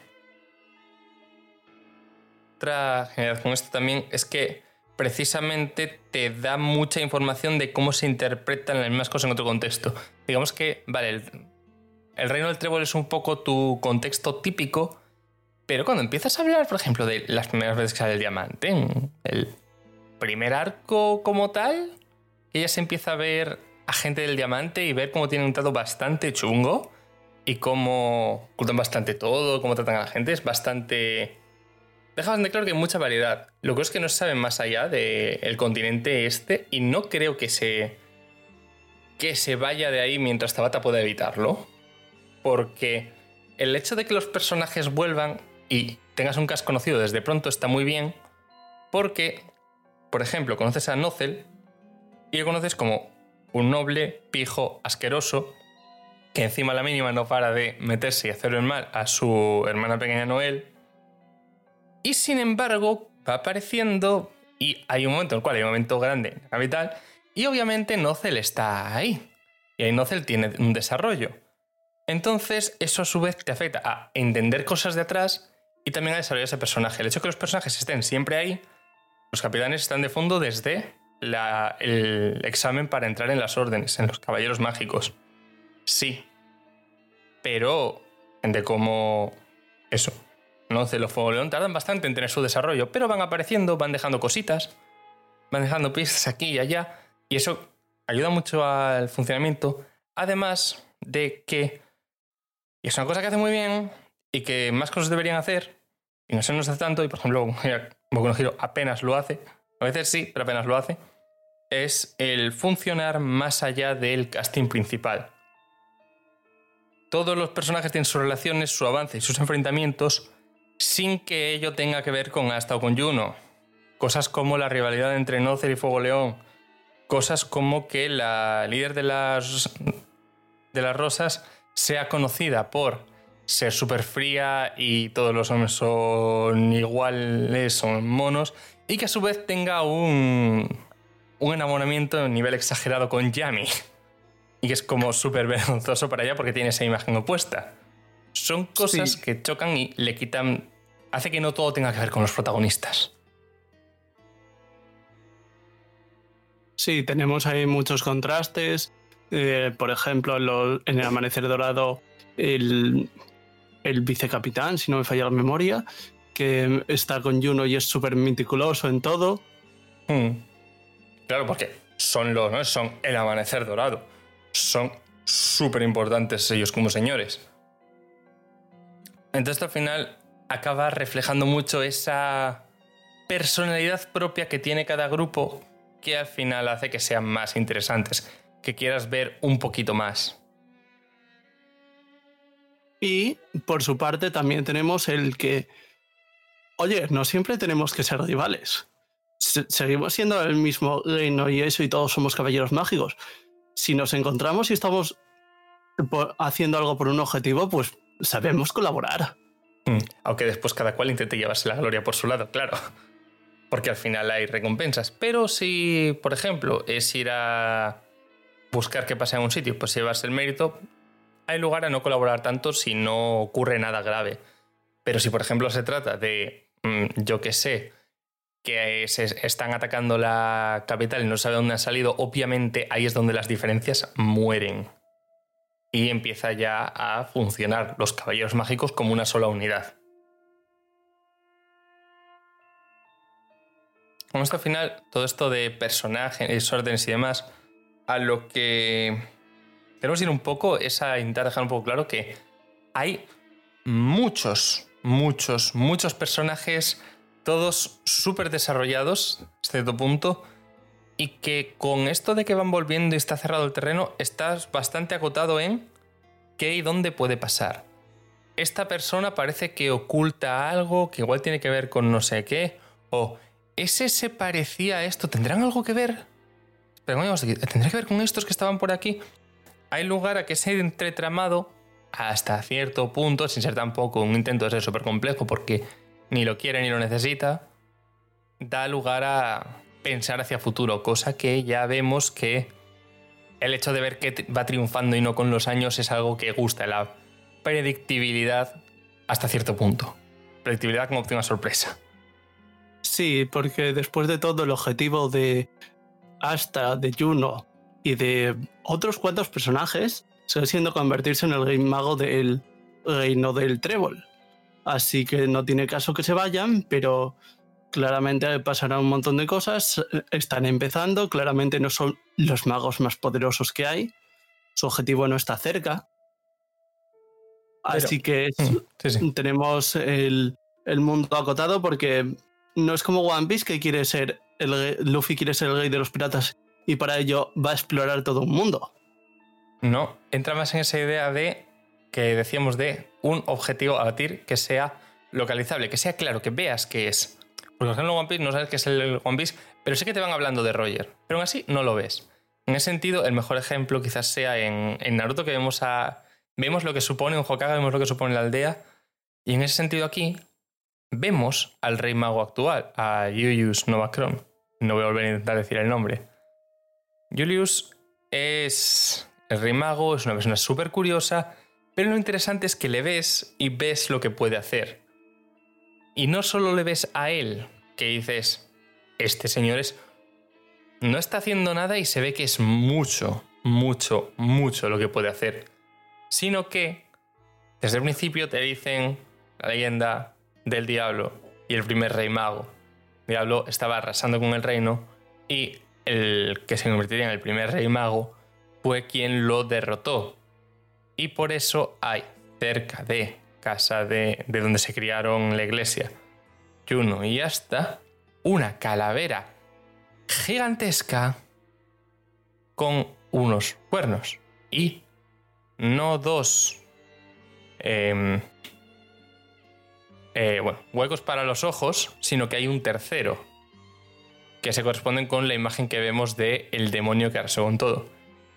S1: Otra generalidad con esto también es que precisamente te da mucha información de cómo se interpretan las mismas cosas en otro contexto. Digamos que, vale, el, el reino del trébol es un poco tu contexto típico, pero cuando empiezas a hablar, por ejemplo, de las primeras veces que sale el diamante, en el primer arco como tal, ya se empieza a ver a gente del diamante y ver cómo tiene un trato bastante chungo y cómo ocultan bastante todo, cómo tratan a la gente, es bastante... Deja bastante claro que hay mucha variedad. Lo que es que no se sabe más allá del continente este y no creo que se... que se vaya de ahí mientras Tabata pueda evitarlo. Porque el hecho de que los personajes vuelvan y tengas un cast conocido desde pronto está muy bien porque, por ejemplo, conoces a Nozel y lo conoces como un noble, pijo, asqueroso, que encima la mínima no para de meterse y hacerle el mal a su hermana pequeña Noel. Y sin embargo, va apareciendo y hay un momento en el cual hay un momento grande en la capital y obviamente Nozel está ahí. Y ahí Nozel tiene un desarrollo. Entonces, eso a su vez te afecta a entender cosas de atrás y también a desarrollar ese personaje. El hecho de que los personajes estén siempre ahí, los capitanes están de fondo desde el examen para entrar en las órdenes, en los caballeros mágicos. Sí. Pero, de cómo. Eso. No los Fuego León tardan bastante en tener su desarrollo, pero van apareciendo, van dejando cositas, van dejando pistas aquí y allá, y eso ayuda mucho al funcionamiento. Además de que. Y es una cosa que hace muy bien y que más cosas deberían hacer, y no se nos hace tanto, y por ejemplo, Boku no Hero apenas lo hace, a veces sí, pero apenas lo hace, es el funcionar más allá del casting principal. Todos los personajes tienen sus relaciones, su avance y sus enfrentamientos sin que ello tenga que ver con Asta o con Juno. Cosas como la rivalidad entre Nocer y Fuego León. Cosas como que la líder de las, de las rosas sea conocida por ser súper fría y todos los hombres son iguales, son monos, y que a su vez tenga un, un enamoramiento a nivel exagerado con Yami. Y es como súper vergonzoso para ella porque tiene esa imagen opuesta. Son cosas que chocan y le quitan. hace que no todo tenga que ver con los protagonistas.
S2: Sí, tenemos ahí muchos contrastes. Eh, por ejemplo, en, el Amanecer Dorado, el, el vicecapitán, si no me falla la memoria, que está con Juno y es súper meticuloso en todo.
S1: Hmm. Claro, porque son los, ¿no? Son el amanecer dorado. Son súper importantes ellos como señores. Entonces al final acaba reflejando mucho esa personalidad propia que tiene cada grupo que al final hace que sean más interesantes, que quieras ver un poquito más.
S2: Y por su parte también tenemos el que, oye, no siempre tenemos que ser rivales. seguimos siendo el mismo reino y eso y todos somos caballeros mágicos. Si nos encontramos y estamos haciendo algo por un objetivo, pues sabemos colaborar.
S1: Mm, aunque después cada cual intente llevarse la gloria por su lado, claro. Porque al final hay recompensas. Pero si, por ejemplo, es ir a buscar qué pasa en un sitio, pues llevarse el mérito, hay lugar a no colaborar tanto si no ocurre nada grave. Pero si, por ejemplo, se trata de, mm, yo qué sé, que se están atacando la capital y no sabe dónde han salido, obviamente ahí es donde las diferencias mueren. Y empieza ya a funcionar los caballeros mágicos como una sola unidad. Como esto al final, todo esto de personajes, órdenes y demás, a lo que tenemos que ir un poco es a intentar dejar un poco claro que hay muchos, muchos, muchos personajes, todos súper desarrollados, cierto punto, y que con esto de que van volviendo y está cerrado el terreno, estás bastante acotado en qué y dónde puede pasar. Esta persona parece que oculta algo que igual tiene que ver con no sé qué, o ese se parecía a esto, ¿tendrán algo que ver? ¿tendrá que ver con estos que estaban por aquí? hay lugar a que ese entretramado, hasta cierto punto, sin ser tampoco un intento de ser súper complejo, porque ni lo quiere ni lo necesita, da lugar a pensar hacia futuro, cosa que ya vemos que el hecho de ver que va triunfando y no con los años es algo que gusta, la predictibilidad hasta cierto punto. Predictibilidad como opción sorpresa.
S2: Sí, porque después de todo el objetivo de hasta de Juno y de otros cuantos personajes sigue siendo convertirse en el rey mago del reino del trébol. Así que no tiene caso que se vayan, pero claramente pasará un montón de cosas. Están empezando, claramente no son los magos más poderosos que hay. Su objetivo no está cerca. Así que mm, tenemos el, el, mundo acotado porque no es como One Piece que quiere ser el Luffy quiere ser el rey de los piratas y para ello va a explorar todo un mundo.
S1: No, entra más en esa idea de que decíamos de un objetivo a batir que sea localizable, que sea claro, que veas qué es. Por ejemplo, One Piece no sabes qué es el One Piece, pero sé que te van hablando de Roger, pero aún así no lo ves. En ese sentido, el mejor ejemplo quizás sea en, Naruto, que vemos, a, vemos lo que supone un Hokage, vemos lo que supone la aldea, y en ese sentido aquí vemos al rey mago actual, a Julius Novacron. No voy a volver a intentar decir el nombre. Julius es el rey mago, es una persona súper curiosa, pero lo interesante es que le ves y ves lo que puede hacer. Y no solo le ves a él, que dices, este señor es... No está haciendo nada y se ve que es mucho, mucho, mucho lo que puede hacer. Sino que desde el principio te dicen la leyenda del diablo y el primer rey mago. El diablo estaba arrasando con el reino y el que se convertiría en el primer rey mago fue quien lo derrotó. Y por eso hay cerca de casa de, de donde se criaron la iglesia, Juno y hasta una calavera gigantesca con unos cuernos. Y no dos em, eh, bueno, huecos para los ojos, sino que hay un tercero, que se corresponden con la imagen que vemos de el demonio que arrasó con todo.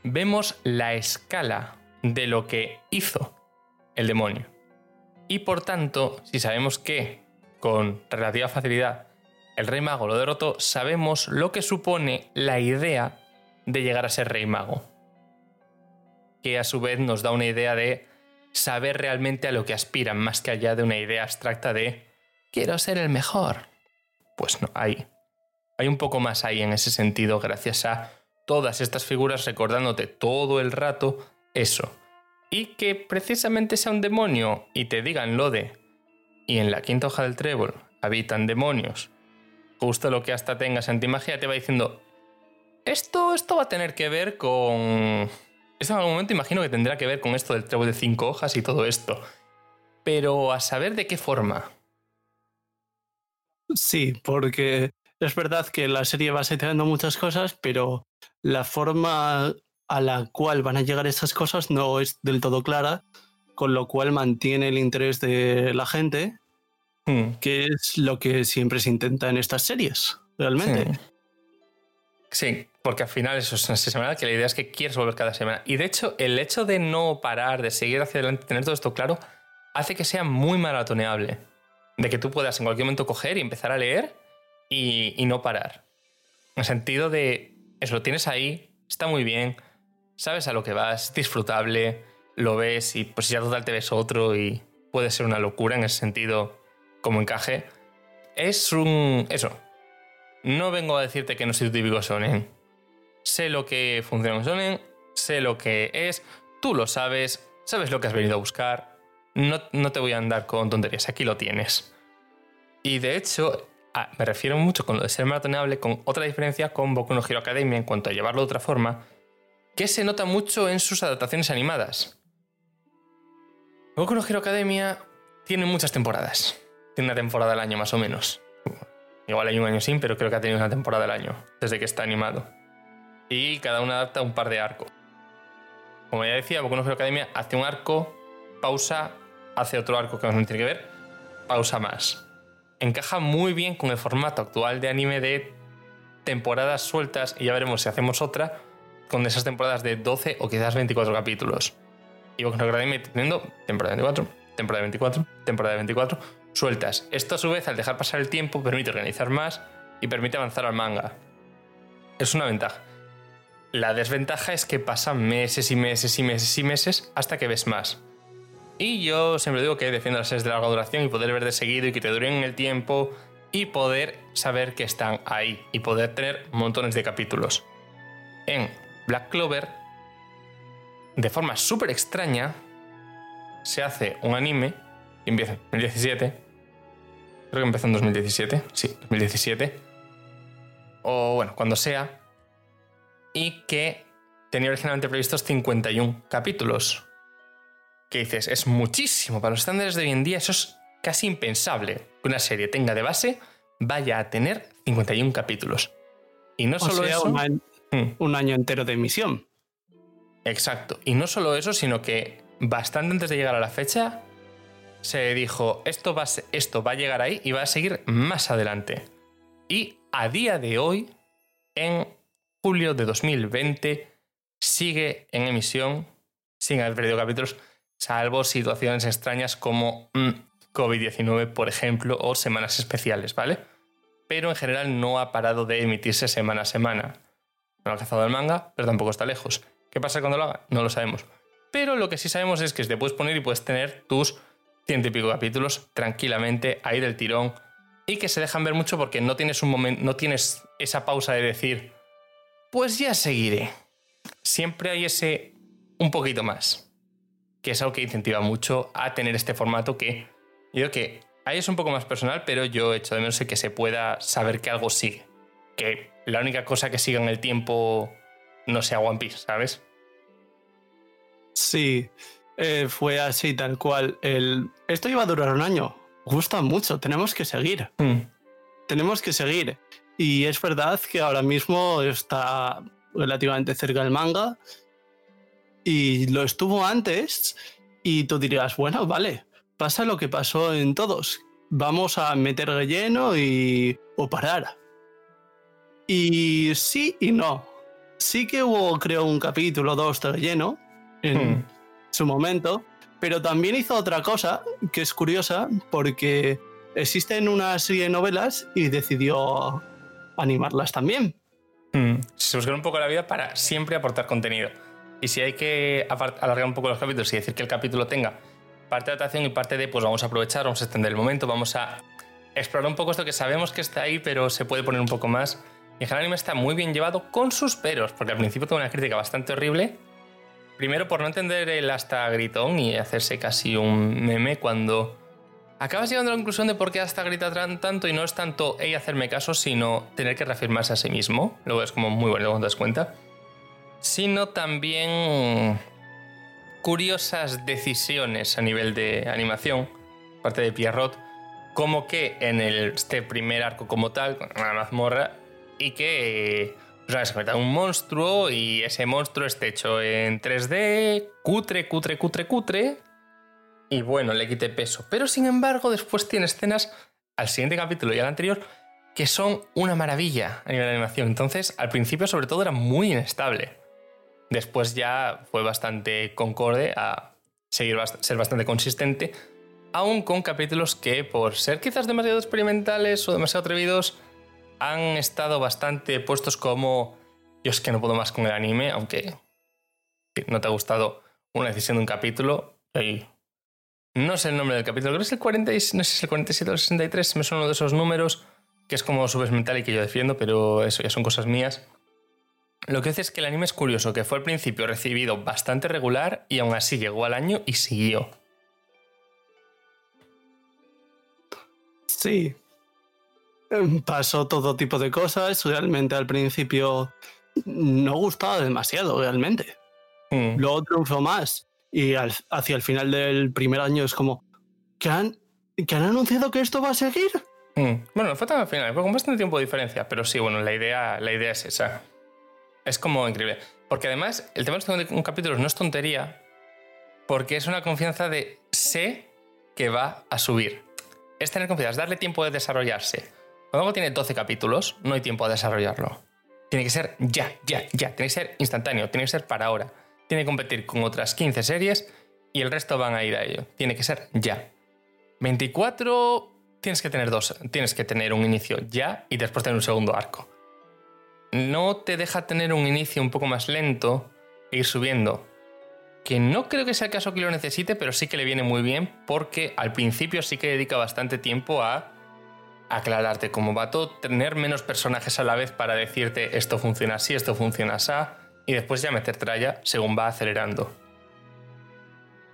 S1: Vemos la escala de lo que hizo el demonio. Y por tanto, si sabemos que con relativa facilidad el rey mago lo derrotó, sabemos lo que supone la idea de llegar a ser rey mago. Que a su vez nos da una idea de saber realmente a lo que aspiran, más que allá de una idea abstracta de quiero ser el mejor. Pues no, hay, hay un poco más ahí en ese sentido, gracias a todas estas figuras recordándote todo el rato eso. Y que precisamente sea un demonio y te digan lo de y en la quinta hoja del trébol habitan demonios, justo lo que hasta tengas antimagia te va diciendo esto, esto va a tener que ver con esto en algún momento imagino que tendrá que ver con esto del trébol de cinco hojas y todo esto. Pero a saber de qué forma.
S2: Sí, porque es verdad que la serie va seteando muchas cosas, pero la forma a la cual van a llegar esas cosas no es del todo clara, con lo cual mantiene el interés de la gente, hmm. que es lo que siempre se intenta en estas series, realmente.
S1: Sí, porque al final eso es una semana que la idea es que quieres volver cada semana. Y de hecho, el hecho de no parar, de seguir hacia adelante, tener todo esto claro, hace que sea muy maratoneable. De que tú puedas en cualquier momento coger y empezar a leer y, no parar. En el sentido de, eso lo tienes ahí, está muy bien, sabes a lo que vas, disfrutable, lo ves y pues ya total te ves otro y puede ser una locura en ese sentido como encaje. Es un... eso, no vengo a decirte que no soy tu típico sonen. Sé lo que funciona en sonen, sé lo que es, tú lo sabes, sabes lo que has venido a buscar. No, no te voy a andar con tonterías, aquí lo tienes. Y de hecho, me refiero mucho con lo de ser maratoneable, con otra diferencia con Boku no Hero Academia en cuanto a llevarlo de otra forma, que se nota mucho en sus adaptaciones animadas. Boku no Hero Academia tiene muchas temporadas. Tiene una temporada al año más o menos. Igual hay un año sin, pero creo que ha tenido una temporada al año, desde que está animado. Y cada una adapta un par de arcos. Como ya decía, Boku no Hero Academia hace un arco, pausa, hace otro arco que no tiene que ver, pausa más. Encaja muy bien con el formato actual de anime de temporadas sueltas y ya veremos si hacemos otra con esas temporadas de 12 o quizás 24 capítulos. Y Hero Academia teniendo temporada 24, temporada 24, temporada 24, sueltas. Esto a su vez, al dejar pasar el tiempo, permite organizar más y permite avanzar al manga. Es una ventaja. La desventaja es que pasan meses y meses y meses y meses hasta que ves más. Y yo siempre digo que defiendo las series de larga duración y poder ver de seguido y que te duren el tiempo y poder saber que están ahí y poder tener montones de capítulos. En Black Clover, de forma súper extraña, se hace un anime empieza en 2017. Creo que empezó en 2017. Sí, 2017. O bueno, cuando sea. Y que tenía originalmente previstos 51 capítulos. Que dices, es muchísimo. Para los estándares de hoy en día, eso es casi impensable. Que una serie tenga de base, vaya a tener 51 capítulos. Y no solo eso.
S2: Hmm. un año entero de emisión.
S1: Exacto. Y no solo eso, sino que bastante antes de llegar a la fecha, se dijo, esto va, a, esto va a llegar ahí y va a seguir más adelante. Y a día de hoy, en julio de 2020, sigue en emisión, sin haber perdido capítulos, salvo situaciones extrañas como mm, COVID-19, por ejemplo, o semanas especiales, ¿vale? Pero en general no ha parado de emitirse semana a semana. No ha alcanzado el manga, pero tampoco está lejos. ¿Qué pasa cuando lo haga? No lo sabemos. Pero lo que sí sabemos es que te puedes poner y puedes tener tus ciento y pico capítulos tranquilamente, ahí del tirón, y que se dejan ver mucho porque no tienes un momento, no tienes esa pausa de decir, pues ya seguiré. Siempre hay ese un poquito más, que es algo que incentiva mucho a tener este formato que yo creo que ahí es un poco más personal, pero yo echo de menos que se pueda saber que algo sigue. Que la única cosa que siga en el tiempo no sea One Piece, ¿sabes?
S2: Sí, eh, fue así, tal cual. El... Esto iba a durar un año. Gusta mucho, tenemos que seguir.
S1: Mm.
S2: Tenemos que seguir. Y es verdad que ahora mismo está relativamente cerca del manga. Y lo estuvo antes. Y tú dirías, bueno, vale, pasa lo que pasó en todos. Vamos a meter relleno y. o parar. Y sí y no. Sí que hubo, creo, un capítulo dos de relleno en
S1: Hmm.
S2: su momento, pero también hizo otra cosa que es curiosa porque existen una serie de novelas y decidió animarlas también.
S1: Mm. Se buscan un poco la vida para siempre aportar contenido. Y si hay que alargar un poco los capítulos y decir que el capítulo tenga parte de adaptación y parte de, pues vamos a aprovechar, vamos a extender el momento, vamos a explorar un poco esto que sabemos que está ahí, pero se puede poner un poco más. Y el anime está muy bien llevado con sus peros, porque al principio tuvo una crítica bastante horrible. Primero por no entender el hasta gritón y hacerse casi un meme cuando acabas llegando a la conclusión de por qué hasta grita tan- tanto y no es tanto ella hacerme caso, sino tener que reafirmarse a sí mismo. Luego es como muy bueno cuando te das cuenta. Sino también curiosas decisiones a nivel de animación, parte de Pierrot, como que en este primer arco como tal, con una mazmorra, y que pues, se convierte en un monstruo y ese monstruo esté hecho en 3D, cutre, cutre, cutre, cutre, y bueno, le quite peso. Pero sin embargo, después tiene escenas al siguiente capítulo y al anterior que son una maravilla a nivel de animación. Entonces, al principio, sobre todo, era muy inestable. Después ya fue bastante concorde a seguir ser bastante consistente, aún con capítulos que, por ser quizás demasiado experimentales o demasiado atrevidos, han estado bastante puestos como yo es que no puedo más con el anime, aunque no te ha gustado una decisión de un capítulo. no sé el nombre del capítulo, creo que es el 40, y- no sé si es el 47 o el 63, me suena uno de esos números, que es como subes mental y que yo defiendo, pero eso ya son cosas mías. Lo que hace es que el anime es curioso, que fue al principio recibido bastante regular y aún así llegó al año y siguió.
S2: Sí. Pasó todo tipo de cosas. Realmente al principio no gustaba demasiado, realmente.
S1: Mm.
S2: Luego triunfó más. Y al- hacia el final del primer año es como, ¿que han, ¿que han anunciado que esto va a seguir?
S1: Mm. Bueno, no fue tan al final, con bastante tiempo de diferencia, pero sí, bueno, la idea, la idea es esa. Es como increíble. Porque además, el tema de un capítulo no es tontería, porque es una confianza de sé que va a subir. Es tener confianza, es darle tiempo de desarrollarse. Algo tiene 12 capítulos, no hay tiempo a desarrollarlo. Tiene que ser ya, ya, ya. Tiene que ser instantáneo, tiene que ser para ahora. Tiene que competir con otras 15 series y el resto van a ir a ello. Tiene que ser ya. 24 tienes que tener dos, tienes que tener un inicio ya y después tener un segundo arco. No te deja tener un inicio un poco más lento e ir subiendo. Que no creo que sea el caso que lo necesite, pero sí que le viene muy bien porque al principio sí que dedica bastante tiempo a aclararte cómo va todo, tener menos personajes a la vez para decirte esto funciona así, esto funciona así, y después ya meter tralla según va acelerando.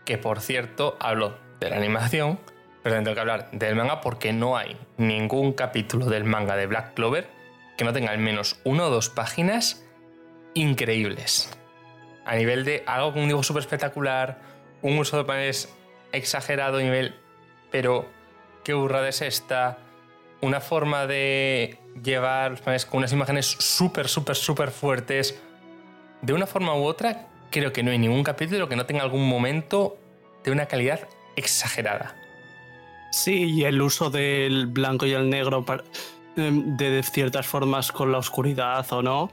S1: Que por cierto, hablo de la animación, pero tengo que hablar del manga porque no hay ningún capítulo del manga de Black Clover que no tenga al menos una o dos páginas increíbles. A nivel de algo con un dibujo súper espectacular, un uso de paneles exagerado a nivel, pero qué burrada es esta, una forma de llevar con unas imágenes súper, súper, súper fuertes. De una forma u otra, creo que no hay ningún capítulo que no tenga algún momento de una calidad exagerada.
S2: Sí, y el uso del blanco y el negro de ciertas formas con la oscuridad o no,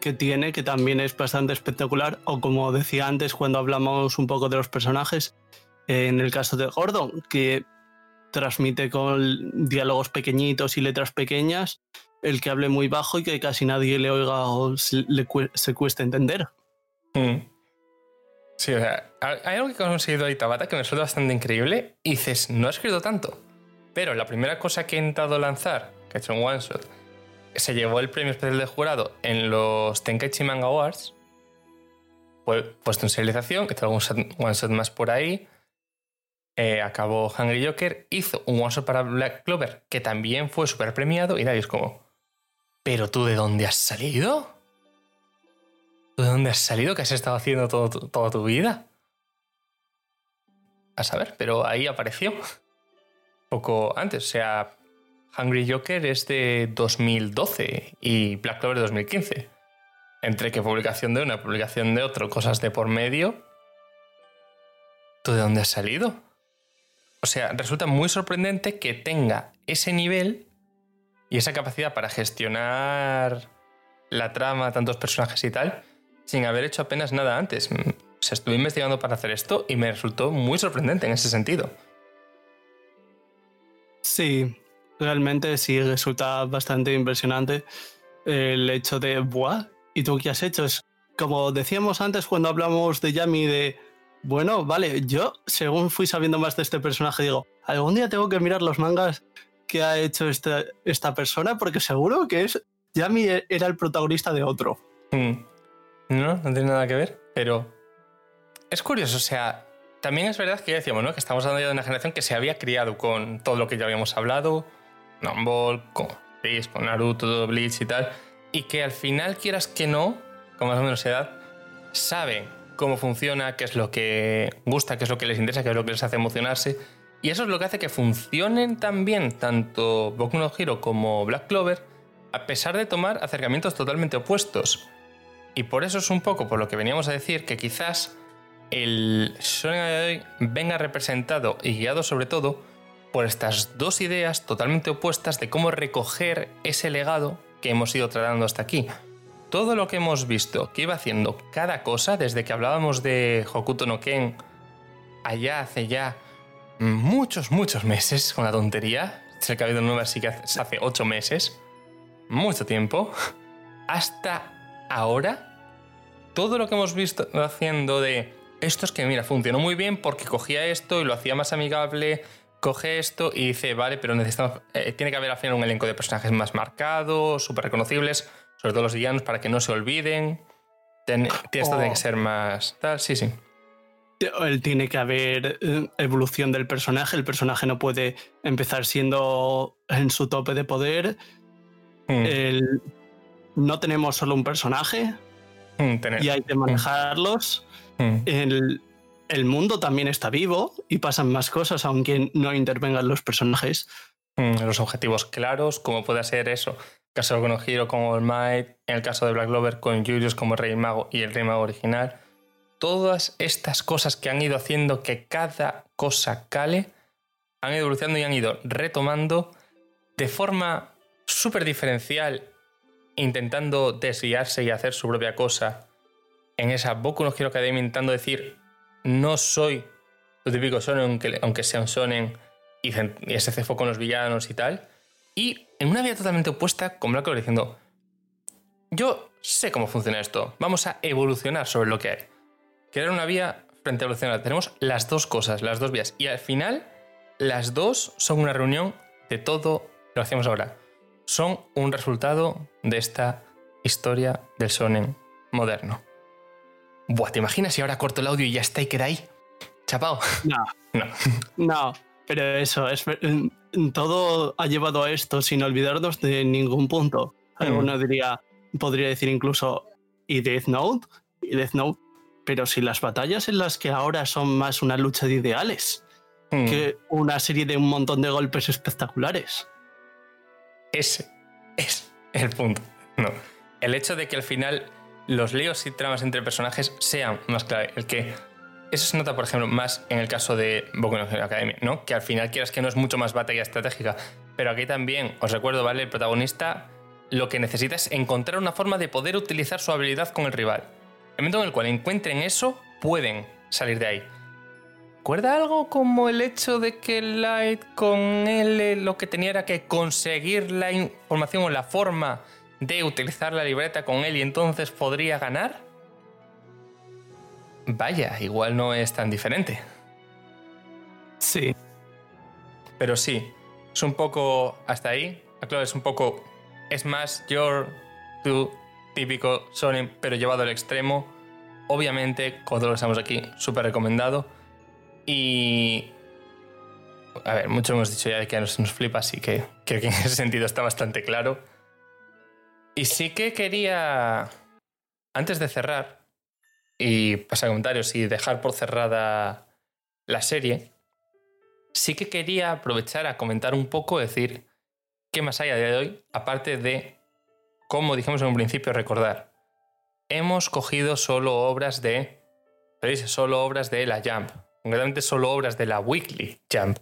S2: que tiene, que también es bastante espectacular. O como decía antes cuando hablamos un poco de los personajes, en el caso de Gordon, que transmite con diálogos pequeñitos y letras pequeñas, el que hable muy bajo y que casi nadie le oiga o se, le se cueste entender.
S1: Mm. Sí, o sea, hay algo que ha conseguido ahí Tabata que me suena bastante increíble y dices, no ha escrito tanto. Pero la primera cosa que he intentado lanzar, que ha hecho un one shot, se llevó el premio especial de jurado en los Tenkaichi Manga Awards. Puesto en serialización, que tengo un one shot más por ahí. Eh, acabó Hungry Joker, hizo un one shot para Black Clover, que también fue súper premiado, y nadie es como, ¿pero tú de dónde has salido? ¿Tú de dónde has salido? ¿Qué has estado haciendo todo, toda tu vida? A saber, pero ahí apareció. Poco antes, o sea, Hungry Joker es de 2012 y Black Clover de 2015. Entre que publicación de una, publicación de otro, cosas de por medio. ¿Tú de dónde has salido? O sea, resulta muy sorprendente que tenga ese nivel y esa capacidad para gestionar la trama, tantos personajes y tal, sin haber hecho apenas nada antes. O sea, estuve investigando para hacer esto y me resultó muy sorprendente en ese sentido.
S2: Sí, realmente sí resulta bastante impresionante el hecho de, ¡buah! ¿Y tú qué has hecho? Es como decíamos antes cuando hablamos de Yami, de, bueno, vale, yo según fui sabiendo más de este personaje, digo, algún día tengo que mirar los mangas que ha hecho esta, esta persona porque seguro que es Yami era el protagonista de otro.
S1: Hmm. No, no tiene nada que ver, pero es curioso, o sea, también es verdad que ya decíamos, ¿no? Que estamos hablando ya de una generación que se había criado con todo lo que ya habíamos hablado, Ball, con Bleach, con Naruto, Bleach y tal, y que al final, quieras que no, con más o menos edad, saben cómo funciona, qué es lo que gusta, qué es lo que les interesa, qué es lo que les hace emocionarse. Y eso es lo que hace que funcionen tan bien tanto Boku no Hero como Black Clover, a pesar de tomar acercamientos totalmente opuestos. Y por eso es un poco por lo que veníamos a decir que quizás el Shonen de hoy venga representado y guiado sobre todo por estas dos ideas totalmente opuestas de cómo recoger ese legado que hemos ido tratando hasta aquí. Todo lo que hemos visto que iba haciendo cada cosa, desde que hablábamos de Hokuto no Ken allá hace ya muchos, muchos meses con la tontería, sé que ha habido nueva así que hace ocho meses, mucho tiempo, hasta ahora, todo lo que hemos visto haciendo de esto es que, mira, funcionó muy bien porque cogía esto y lo hacía más amigable, coge esto y dice, vale, pero necesitamos, eh, tiene que haber al final un elenco de personajes más marcados, súper reconocibles, sobre todo los villanos, para que no se olviden. esto tiene que ser más tal, sí, sí.
S2: Tiene que haber eh, evolución del personaje, el personaje no puede empezar siendo en su tope de poder. Hmm. no tenemos solo un personaje hmm, y hay que hmm. manejarlos. El, el mundo también está vivo y pasan más cosas aunque no intervengan los personajes.
S1: Los objetivos claros, como puede ser eso. Caso de Konohiro con All Might, en el caso de Black Clover con Julius como Rey Mago y el Rey Mago original. Todas estas cosas que han ido haciendo que cada cosa cale, han ido evolucionando y han ido retomando de forma súper diferencial, intentando desviarse y hacer su propia cosa. En esa Boku no Hero Academia intentando decir, no soy lo típico sonen, aunque, sea un sonen y, ese con los villanos y tal. Y en una vía totalmente opuesta con Black diciendo, yo sé cómo funciona esto, vamos a evolucionar sobre lo que hay. Crear una vía frente a evolucionar. Tenemos las dos cosas, las dos vías. Y al final, las dos son una reunión de todo lo que hacemos ahora. Son un resultado de esta historia del sonen moderno. Buah, ¿te imaginas si ahora corto el audio y ya está y queda ahí? Chapao.
S2: No. *laughs* No. No, pero eso, es, todo ha llevado a esto sin olvidarnos de ningún punto. Alguno mm. diría, podría decir incluso, ¿y Death Note? ¿Y Death Note? Pero si las batallas en las que ahora son más una lucha de ideales mm. que una serie de un montón de golpes espectaculares.
S1: Ese es el punto. No. El hecho de que al final los líos y tramas entre personajes sean más clave. El que eso se nota, por ejemplo, más en el caso de Boku no Hero Academy, ¿no? Que al final quieras que no es mucho más batalla estratégica. Pero aquí también, os recuerdo, ¿vale? El protagonista lo que necesita es encontrar una forma de poder utilizar su habilidad con el rival. El momento en el cual encuentren eso, pueden salir de ahí. ¿Recuerda algo como el hecho de que Light con él lo que tenía era que conseguir la información o la forma de utilizar la libreta con él y entonces podría ganar? Vaya, igual no es tan diferente.
S2: Sí.
S1: Pero sí, es un poco hasta ahí. Claro, es un poco. Es más, your, tu típico Sonic, pero llevado al extremo. Obviamente, cuando lo estamos aquí, súper recomendado. Y. A ver, mucho hemos dicho ya de que nos, nos flipa, así que creo que en ese sentido está bastante claro. Y sí que quería, antes de cerrar y pasar comentarios y dejar por cerrada la serie, sí que quería aprovechar a comentar un poco, decir qué más hay a día de hoy, aparte de, como dijimos en un principio, recordar. Hemos cogido solo obras de, dice, solo obras de la Jump, concretamente solo obras de la Weekly Jump.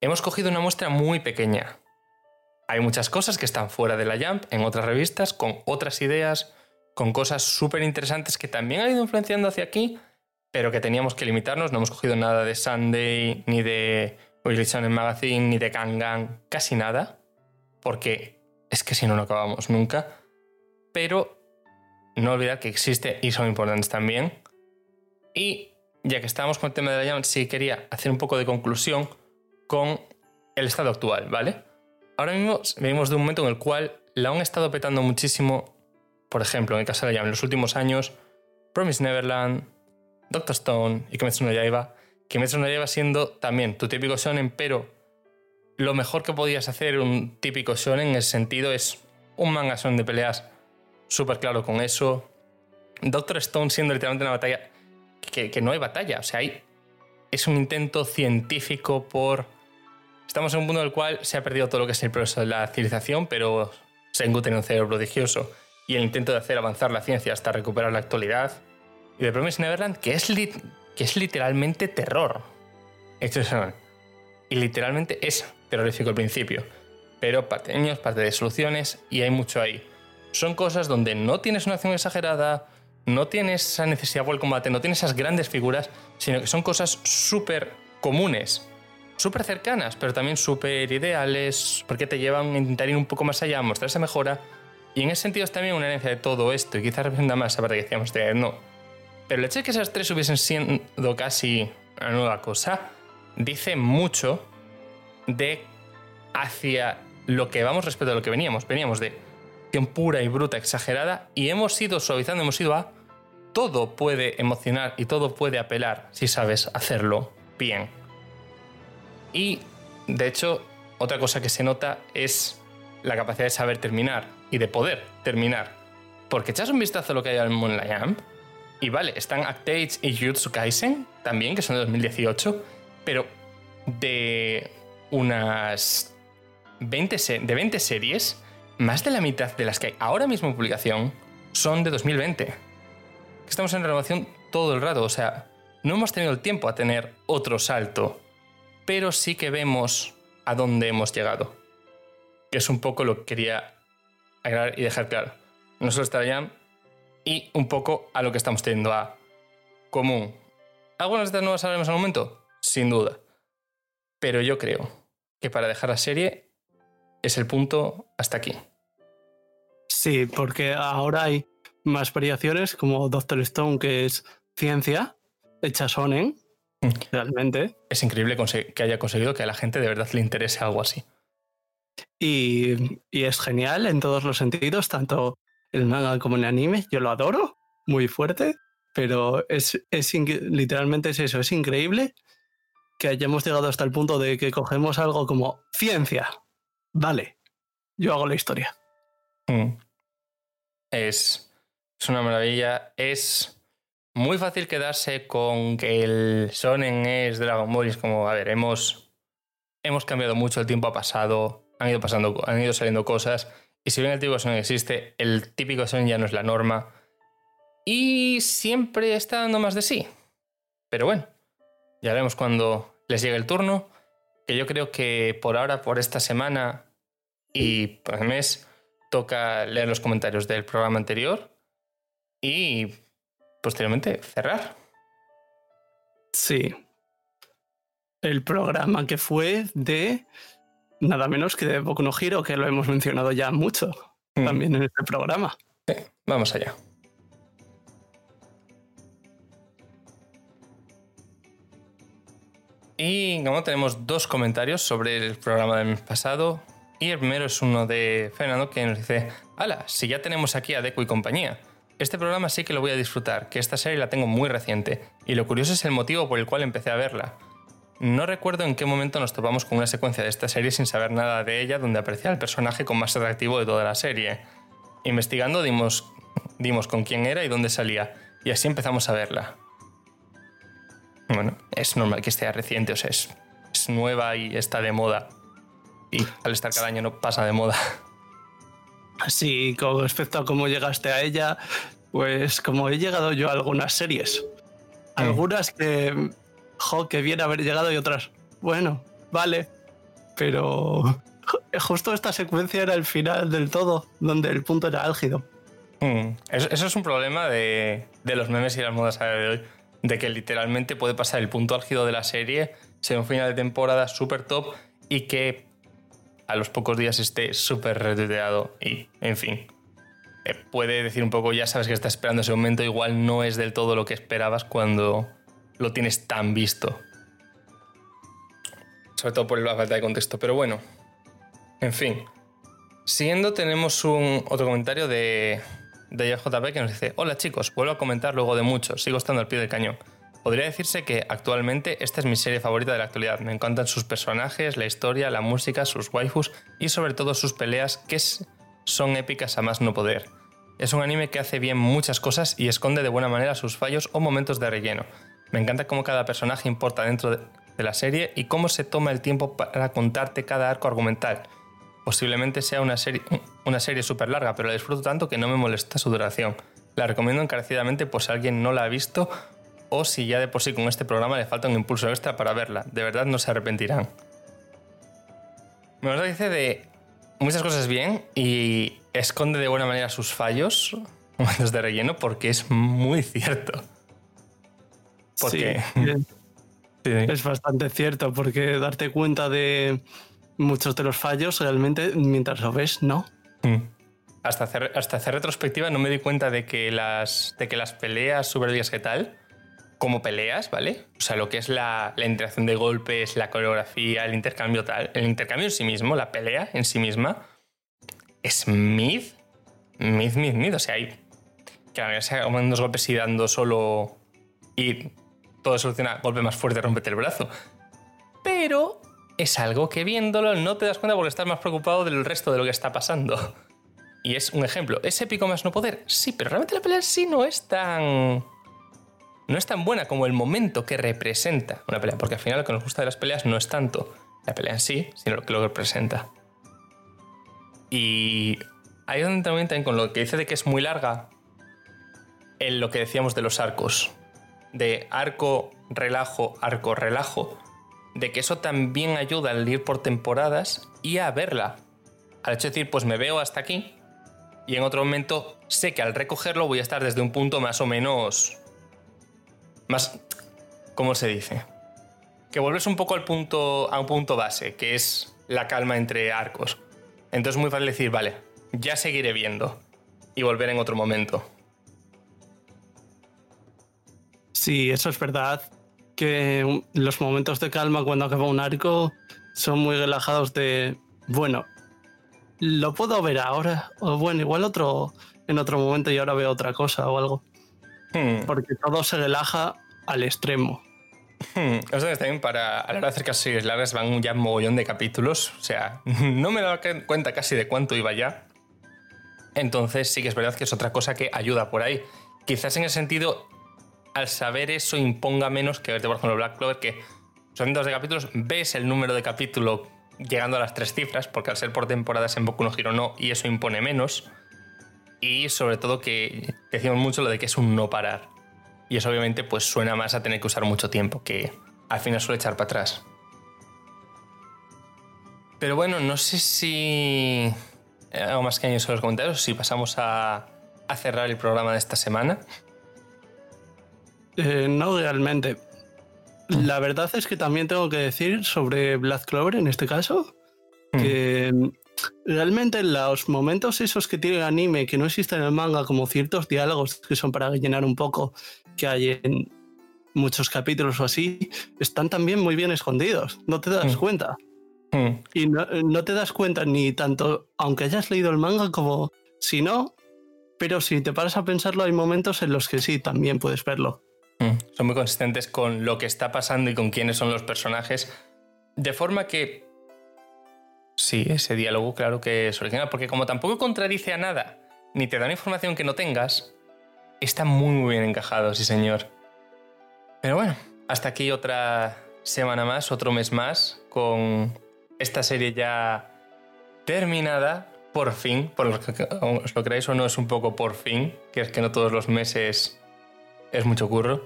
S1: Hemos cogido una muestra muy pequeña, hay muchas cosas que están fuera de la Jump en otras revistas, con otras ideas, con cosas súper interesantes que también han ido influenciando hacia aquí, pero que teníamos que limitarnos. No hemos cogido nada de Sunday, ni de Weekly Shonen Magazine, ni de Kangan, casi nada, porque es que si no, no acabamos nunca. Pero no olvidar que existe y son importantes también. Y ya que estábamos con el tema de la Jump, sí quería hacer un poco de conclusión con el estado actual, ¿vale? ahora mismo venimos de un momento en el cual la han estado petando muchísimo, por ejemplo, en el caso de la en los últimos años, Promise Neverland, Doctor Stone y Kimetsu no Yaiba. Kimetsu no Yaiba siendo también tu típico shonen, pero lo mejor que podías hacer un típico shonen en ese sentido es un manga son de peleas súper claro con eso. Doctor Stone siendo literalmente una batalla que, que no hay batalla, o sea, hay, es un intento científico por Estamos en un mundo en el cual se ha perdido todo lo que es el proceso de la civilización, pero Sengu tiene un cerebro prodigioso y el intento de hacer avanzar la ciencia hasta recuperar la actualidad. Y de Promise Neverland, que es, que es literalmente terror. Y literalmente es terrorífico al principio. Pero niños, parte de soluciones y hay mucho ahí. Son cosas donde no tienes una acción exagerada, no tienes esa necesidad por el combate, no tienes esas grandes figuras, sino que son cosas súper comunes súper cercanas, pero también súper ideales, porque te llevan a intentar ir un poco más allá, a mostrar esa mejora. Y en ese sentido es también una herencia de todo esto, y quizás representa más esa parte que decíamos de no. Pero el hecho de que esas tres hubiesen sido casi una nueva cosa, dice mucho de hacia lo que vamos respecto a lo que veníamos. Veníamos de acción pura y bruta, exagerada, y hemos ido suavizando, hemos ido a todo puede emocionar y todo puede apelar si sabes hacerlo bien. Y, de hecho, otra cosa que se nota es la capacidad de saber terminar y de poder terminar. Porque echas un vistazo a lo que hay al Moonlight Jump, y vale, están Actage y Jujutsu Kaisen también, que son de 2018, pero de unas 20, de 20 series, más de la mitad de las que hay ahora mismo en publicación son de 2020. Estamos en renovación todo el rato, o sea, no hemos tenido el tiempo a tener otro salto pero sí que vemos a dónde hemos llegado. Que es un poco lo que quería y dejar claro. No solo está Jam y un poco a lo que estamos teniendo a común. ¿Algunas de estas nuevas sabremos al momento? Sin duda. Pero yo creo que para dejar la serie es el punto hasta aquí.
S2: Sí, porque ahora hay más variaciones como Doctor Stone, que es ciencia, hecha sonen, realmente.
S1: Es increíble que haya conseguido que a la gente de verdad le interese algo así.
S2: Y, es genial en todos los sentidos, tanto el manga como el anime. Yo lo adoro, muy fuerte, pero es, es literalmente es eso, es increíble que hayamos llegado hasta el punto de que cogemos algo como ciencia. Vale, yo hago la historia.
S1: Mm. Es, es una maravilla. Es muy fácil quedarse con que el Sonen es Dragon Ball y es como, a ver, hemos, hemos cambiado mucho, el tiempo ha pasado, han ido, pasando, han ido saliendo cosas. Y si bien el típico Sonen existe, el típico Sonen ya no es la norma. Y siempre está dando más de sí. Pero bueno, ya veremos cuando les llegue el turno. Que yo creo que por ahora, por esta semana y por el mes, toca leer los comentarios del programa anterior. Y posteriormente cerrar.
S2: Sí. El programa que fue de nada menos que de Boku no Hero, que lo hemos mencionado ya mucho mm. también en este programa.
S1: Vamos allá. Y tenemos dos comentarios sobre el programa del mes pasado, y el primero es uno de Fernando que nos dice, ala, si ya tenemos aquí a Deku y compañía, este programa sí que lo voy a disfrutar, que esta serie la tengo muy reciente, y lo curioso es el motivo por el cual empecé a verla. No recuerdo en qué momento nos topamos con una secuencia de esta serie sin saber nada de ella, donde aparecía el personaje con más atractivo de toda la serie. Investigando dimos, dimos con quién era y dónde salía, y así empezamos a verla. Bueno, es normal que esté reciente, o sea, es, es nueva y está de moda. Y al estar cada año no pasa de moda.
S2: Sí, con respecto a cómo llegaste a ella, pues como he llegado yo a algunas series. Algunas que, jo, que bien haber llegado y otras, bueno, vale, pero *laughs* justo esta secuencia era el final del todo, donde el punto era álgido.
S1: Mm, Eso, es un problema de, los memes y las modas de hoy, de que literalmente puede pasar el punto álgido de la serie, ser un final de temporada súper top y que a los pocos días esté súper retuiteado y, en fin, eh, puede decir un poco, ya sabes que estás esperando ese momento, igual no es del todo lo que esperabas cuando lo tienes tan visto. Sobre todo por la falta de contexto, pero bueno, en fin. Siguiendo tenemos un otro comentario de, de JP que nos dice, hola chicos, vuelvo a comentar luego de mucho, sigo estando al pie del cañón. Podría decirse que actualmente esta es mi serie favorita de la actualidad. Me encantan sus personajes, la historia, la música, sus waifus y sobre todo sus peleas que son épicas a más no poder. Es un anime que hace bien muchas cosas y esconde de buena manera sus fallos o momentos de relleno. Me encanta cómo cada personaje importa dentro de, la serie y cómo se toma el tiempo para contarte cada arco argumental. Posiblemente sea una serie, una serie súper larga, pero la disfruto tanto que no me molesta su duración. La recomiendo encarecidamente por si alguien no la ha visto o si ya de por sí con este programa le falta un impulso extra para verla. De verdad no se arrepentirán. Me lo dice de muchas cosas bien y esconde de buena manera sus fallos, *laughs* momentos de relleno, porque es muy cierto. Porque... *laughs*
S2: Sí, es bastante cierto, porque darte cuenta de muchos de los fallos realmente mientras lo ves, no.
S1: Mm. Hasta hacer, hasta hacer retrospectiva no me di cuenta de que las, de que las peleas super días que tal, como peleas, ¿vale? O sea, lo que es la, la interacción de golpes, la coreografía, el intercambio tal, el intercambio en sí mismo, la pelea en sí misma, es mid, mid, mid, mid. O sea, hay que la se dos golpes y dando solo y todo soluciona golpe más fuerte, rompete el brazo. Pero es algo que viéndolo no te das cuenta porque estás más preocupado del resto de lo que está pasando. Y es un ejemplo. ¿Es épico más no poder? Sí, pero realmente la pelea sí no es tan. No es tan buena como el momento que representa una pelea. Porque al final lo que nos gusta de las peleas no es tanto la pelea en sí, sino lo que lo representa. Y ahí es donde también, también con lo que dice de que es muy larga, en lo que decíamos de los arcos. De arco, relajo, arco, relajo. De que eso también ayuda al ir por temporadas y a verla. Al hecho de decir, pues me veo hasta aquí. Y en otro momento sé que al recogerlo voy a estar desde un punto más o menos. Más. ¿Cómo se dice? Que vuelves un poco al punto. a un punto base, que es la calma entre arcos. Entonces es muy fácil decir, vale, ya seguiré viendo. Y volver en otro momento.
S2: Sí, eso es verdad. Que los momentos de calma cuando acaba un arco son muy relajados de, bueno, lo puedo ver ahora, o bueno, igual otro en otro momento y ahora veo otra cosa o algo.
S1: Hmm.
S2: Porque todo se relaja al extremo.
S1: Hmm, O sea, también para a la hora de hacer casi largas van ya un mogollón de capítulos. O sea, *laughs* no me daba cuenta casi de cuánto iba ya. Entonces sí que es verdad que es otra cosa que ayuda por ahí. Quizás en ese sentido, al saber eso imponga menos que verte, por ejemplo, Black Clover, que son dos de capítulos, ves el número de capítulo llegando a las tres cifras, porque al ser por temporadas en Boku no Hero no, y eso impone menos. Y sobre todo que decimos mucho lo de que es un no parar. Y eso obviamente pues suena más a tener que usar mucho tiempo, que al final suele echar para atrás. Pero bueno, no sé si... eh, Algo más que añadir sobre los comentarios, si pasamos a, a cerrar el programa de esta semana.
S2: Eh, no realmente. La verdad es que también tengo que decir sobre Black Clover en este caso, que mm, realmente los momentos esos que tiene el anime que no existen en el manga, como ciertos diálogos que son para llenar un poco, que hay en muchos capítulos o así, están también muy bien escondidos. No te das
S1: Mm.
S2: cuenta.
S1: Mm,
S2: Y no, no te das cuenta ni tanto, aunque hayas leído el manga, como si no. Pero si te paras a pensarlo, hay momentos en los que sí, también puedes verlo.
S1: Mm. Son muy consistentes con lo que está pasando y con quiénes son los personajes. De forma que. Sí, ese diálogo, claro que es original, porque como tampoco contradice a nada, ni te da información que no tengas, está muy, muy bien encajado, sí, señor. Pero bueno, hasta aquí otra semana más, otro mes más, con esta serie ya terminada, por fin, por lo que os lo creáis o no, es un poco por fin, que es que no todos los meses es mucho curro.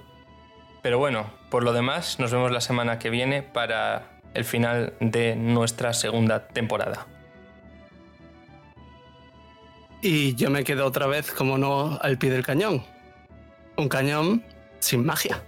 S1: Pero bueno, por lo demás, nos vemos la semana que viene para el final de nuestra segunda temporada.
S2: Y yo me quedo otra vez, como no, al pie del cañón. Un cañón sin magia.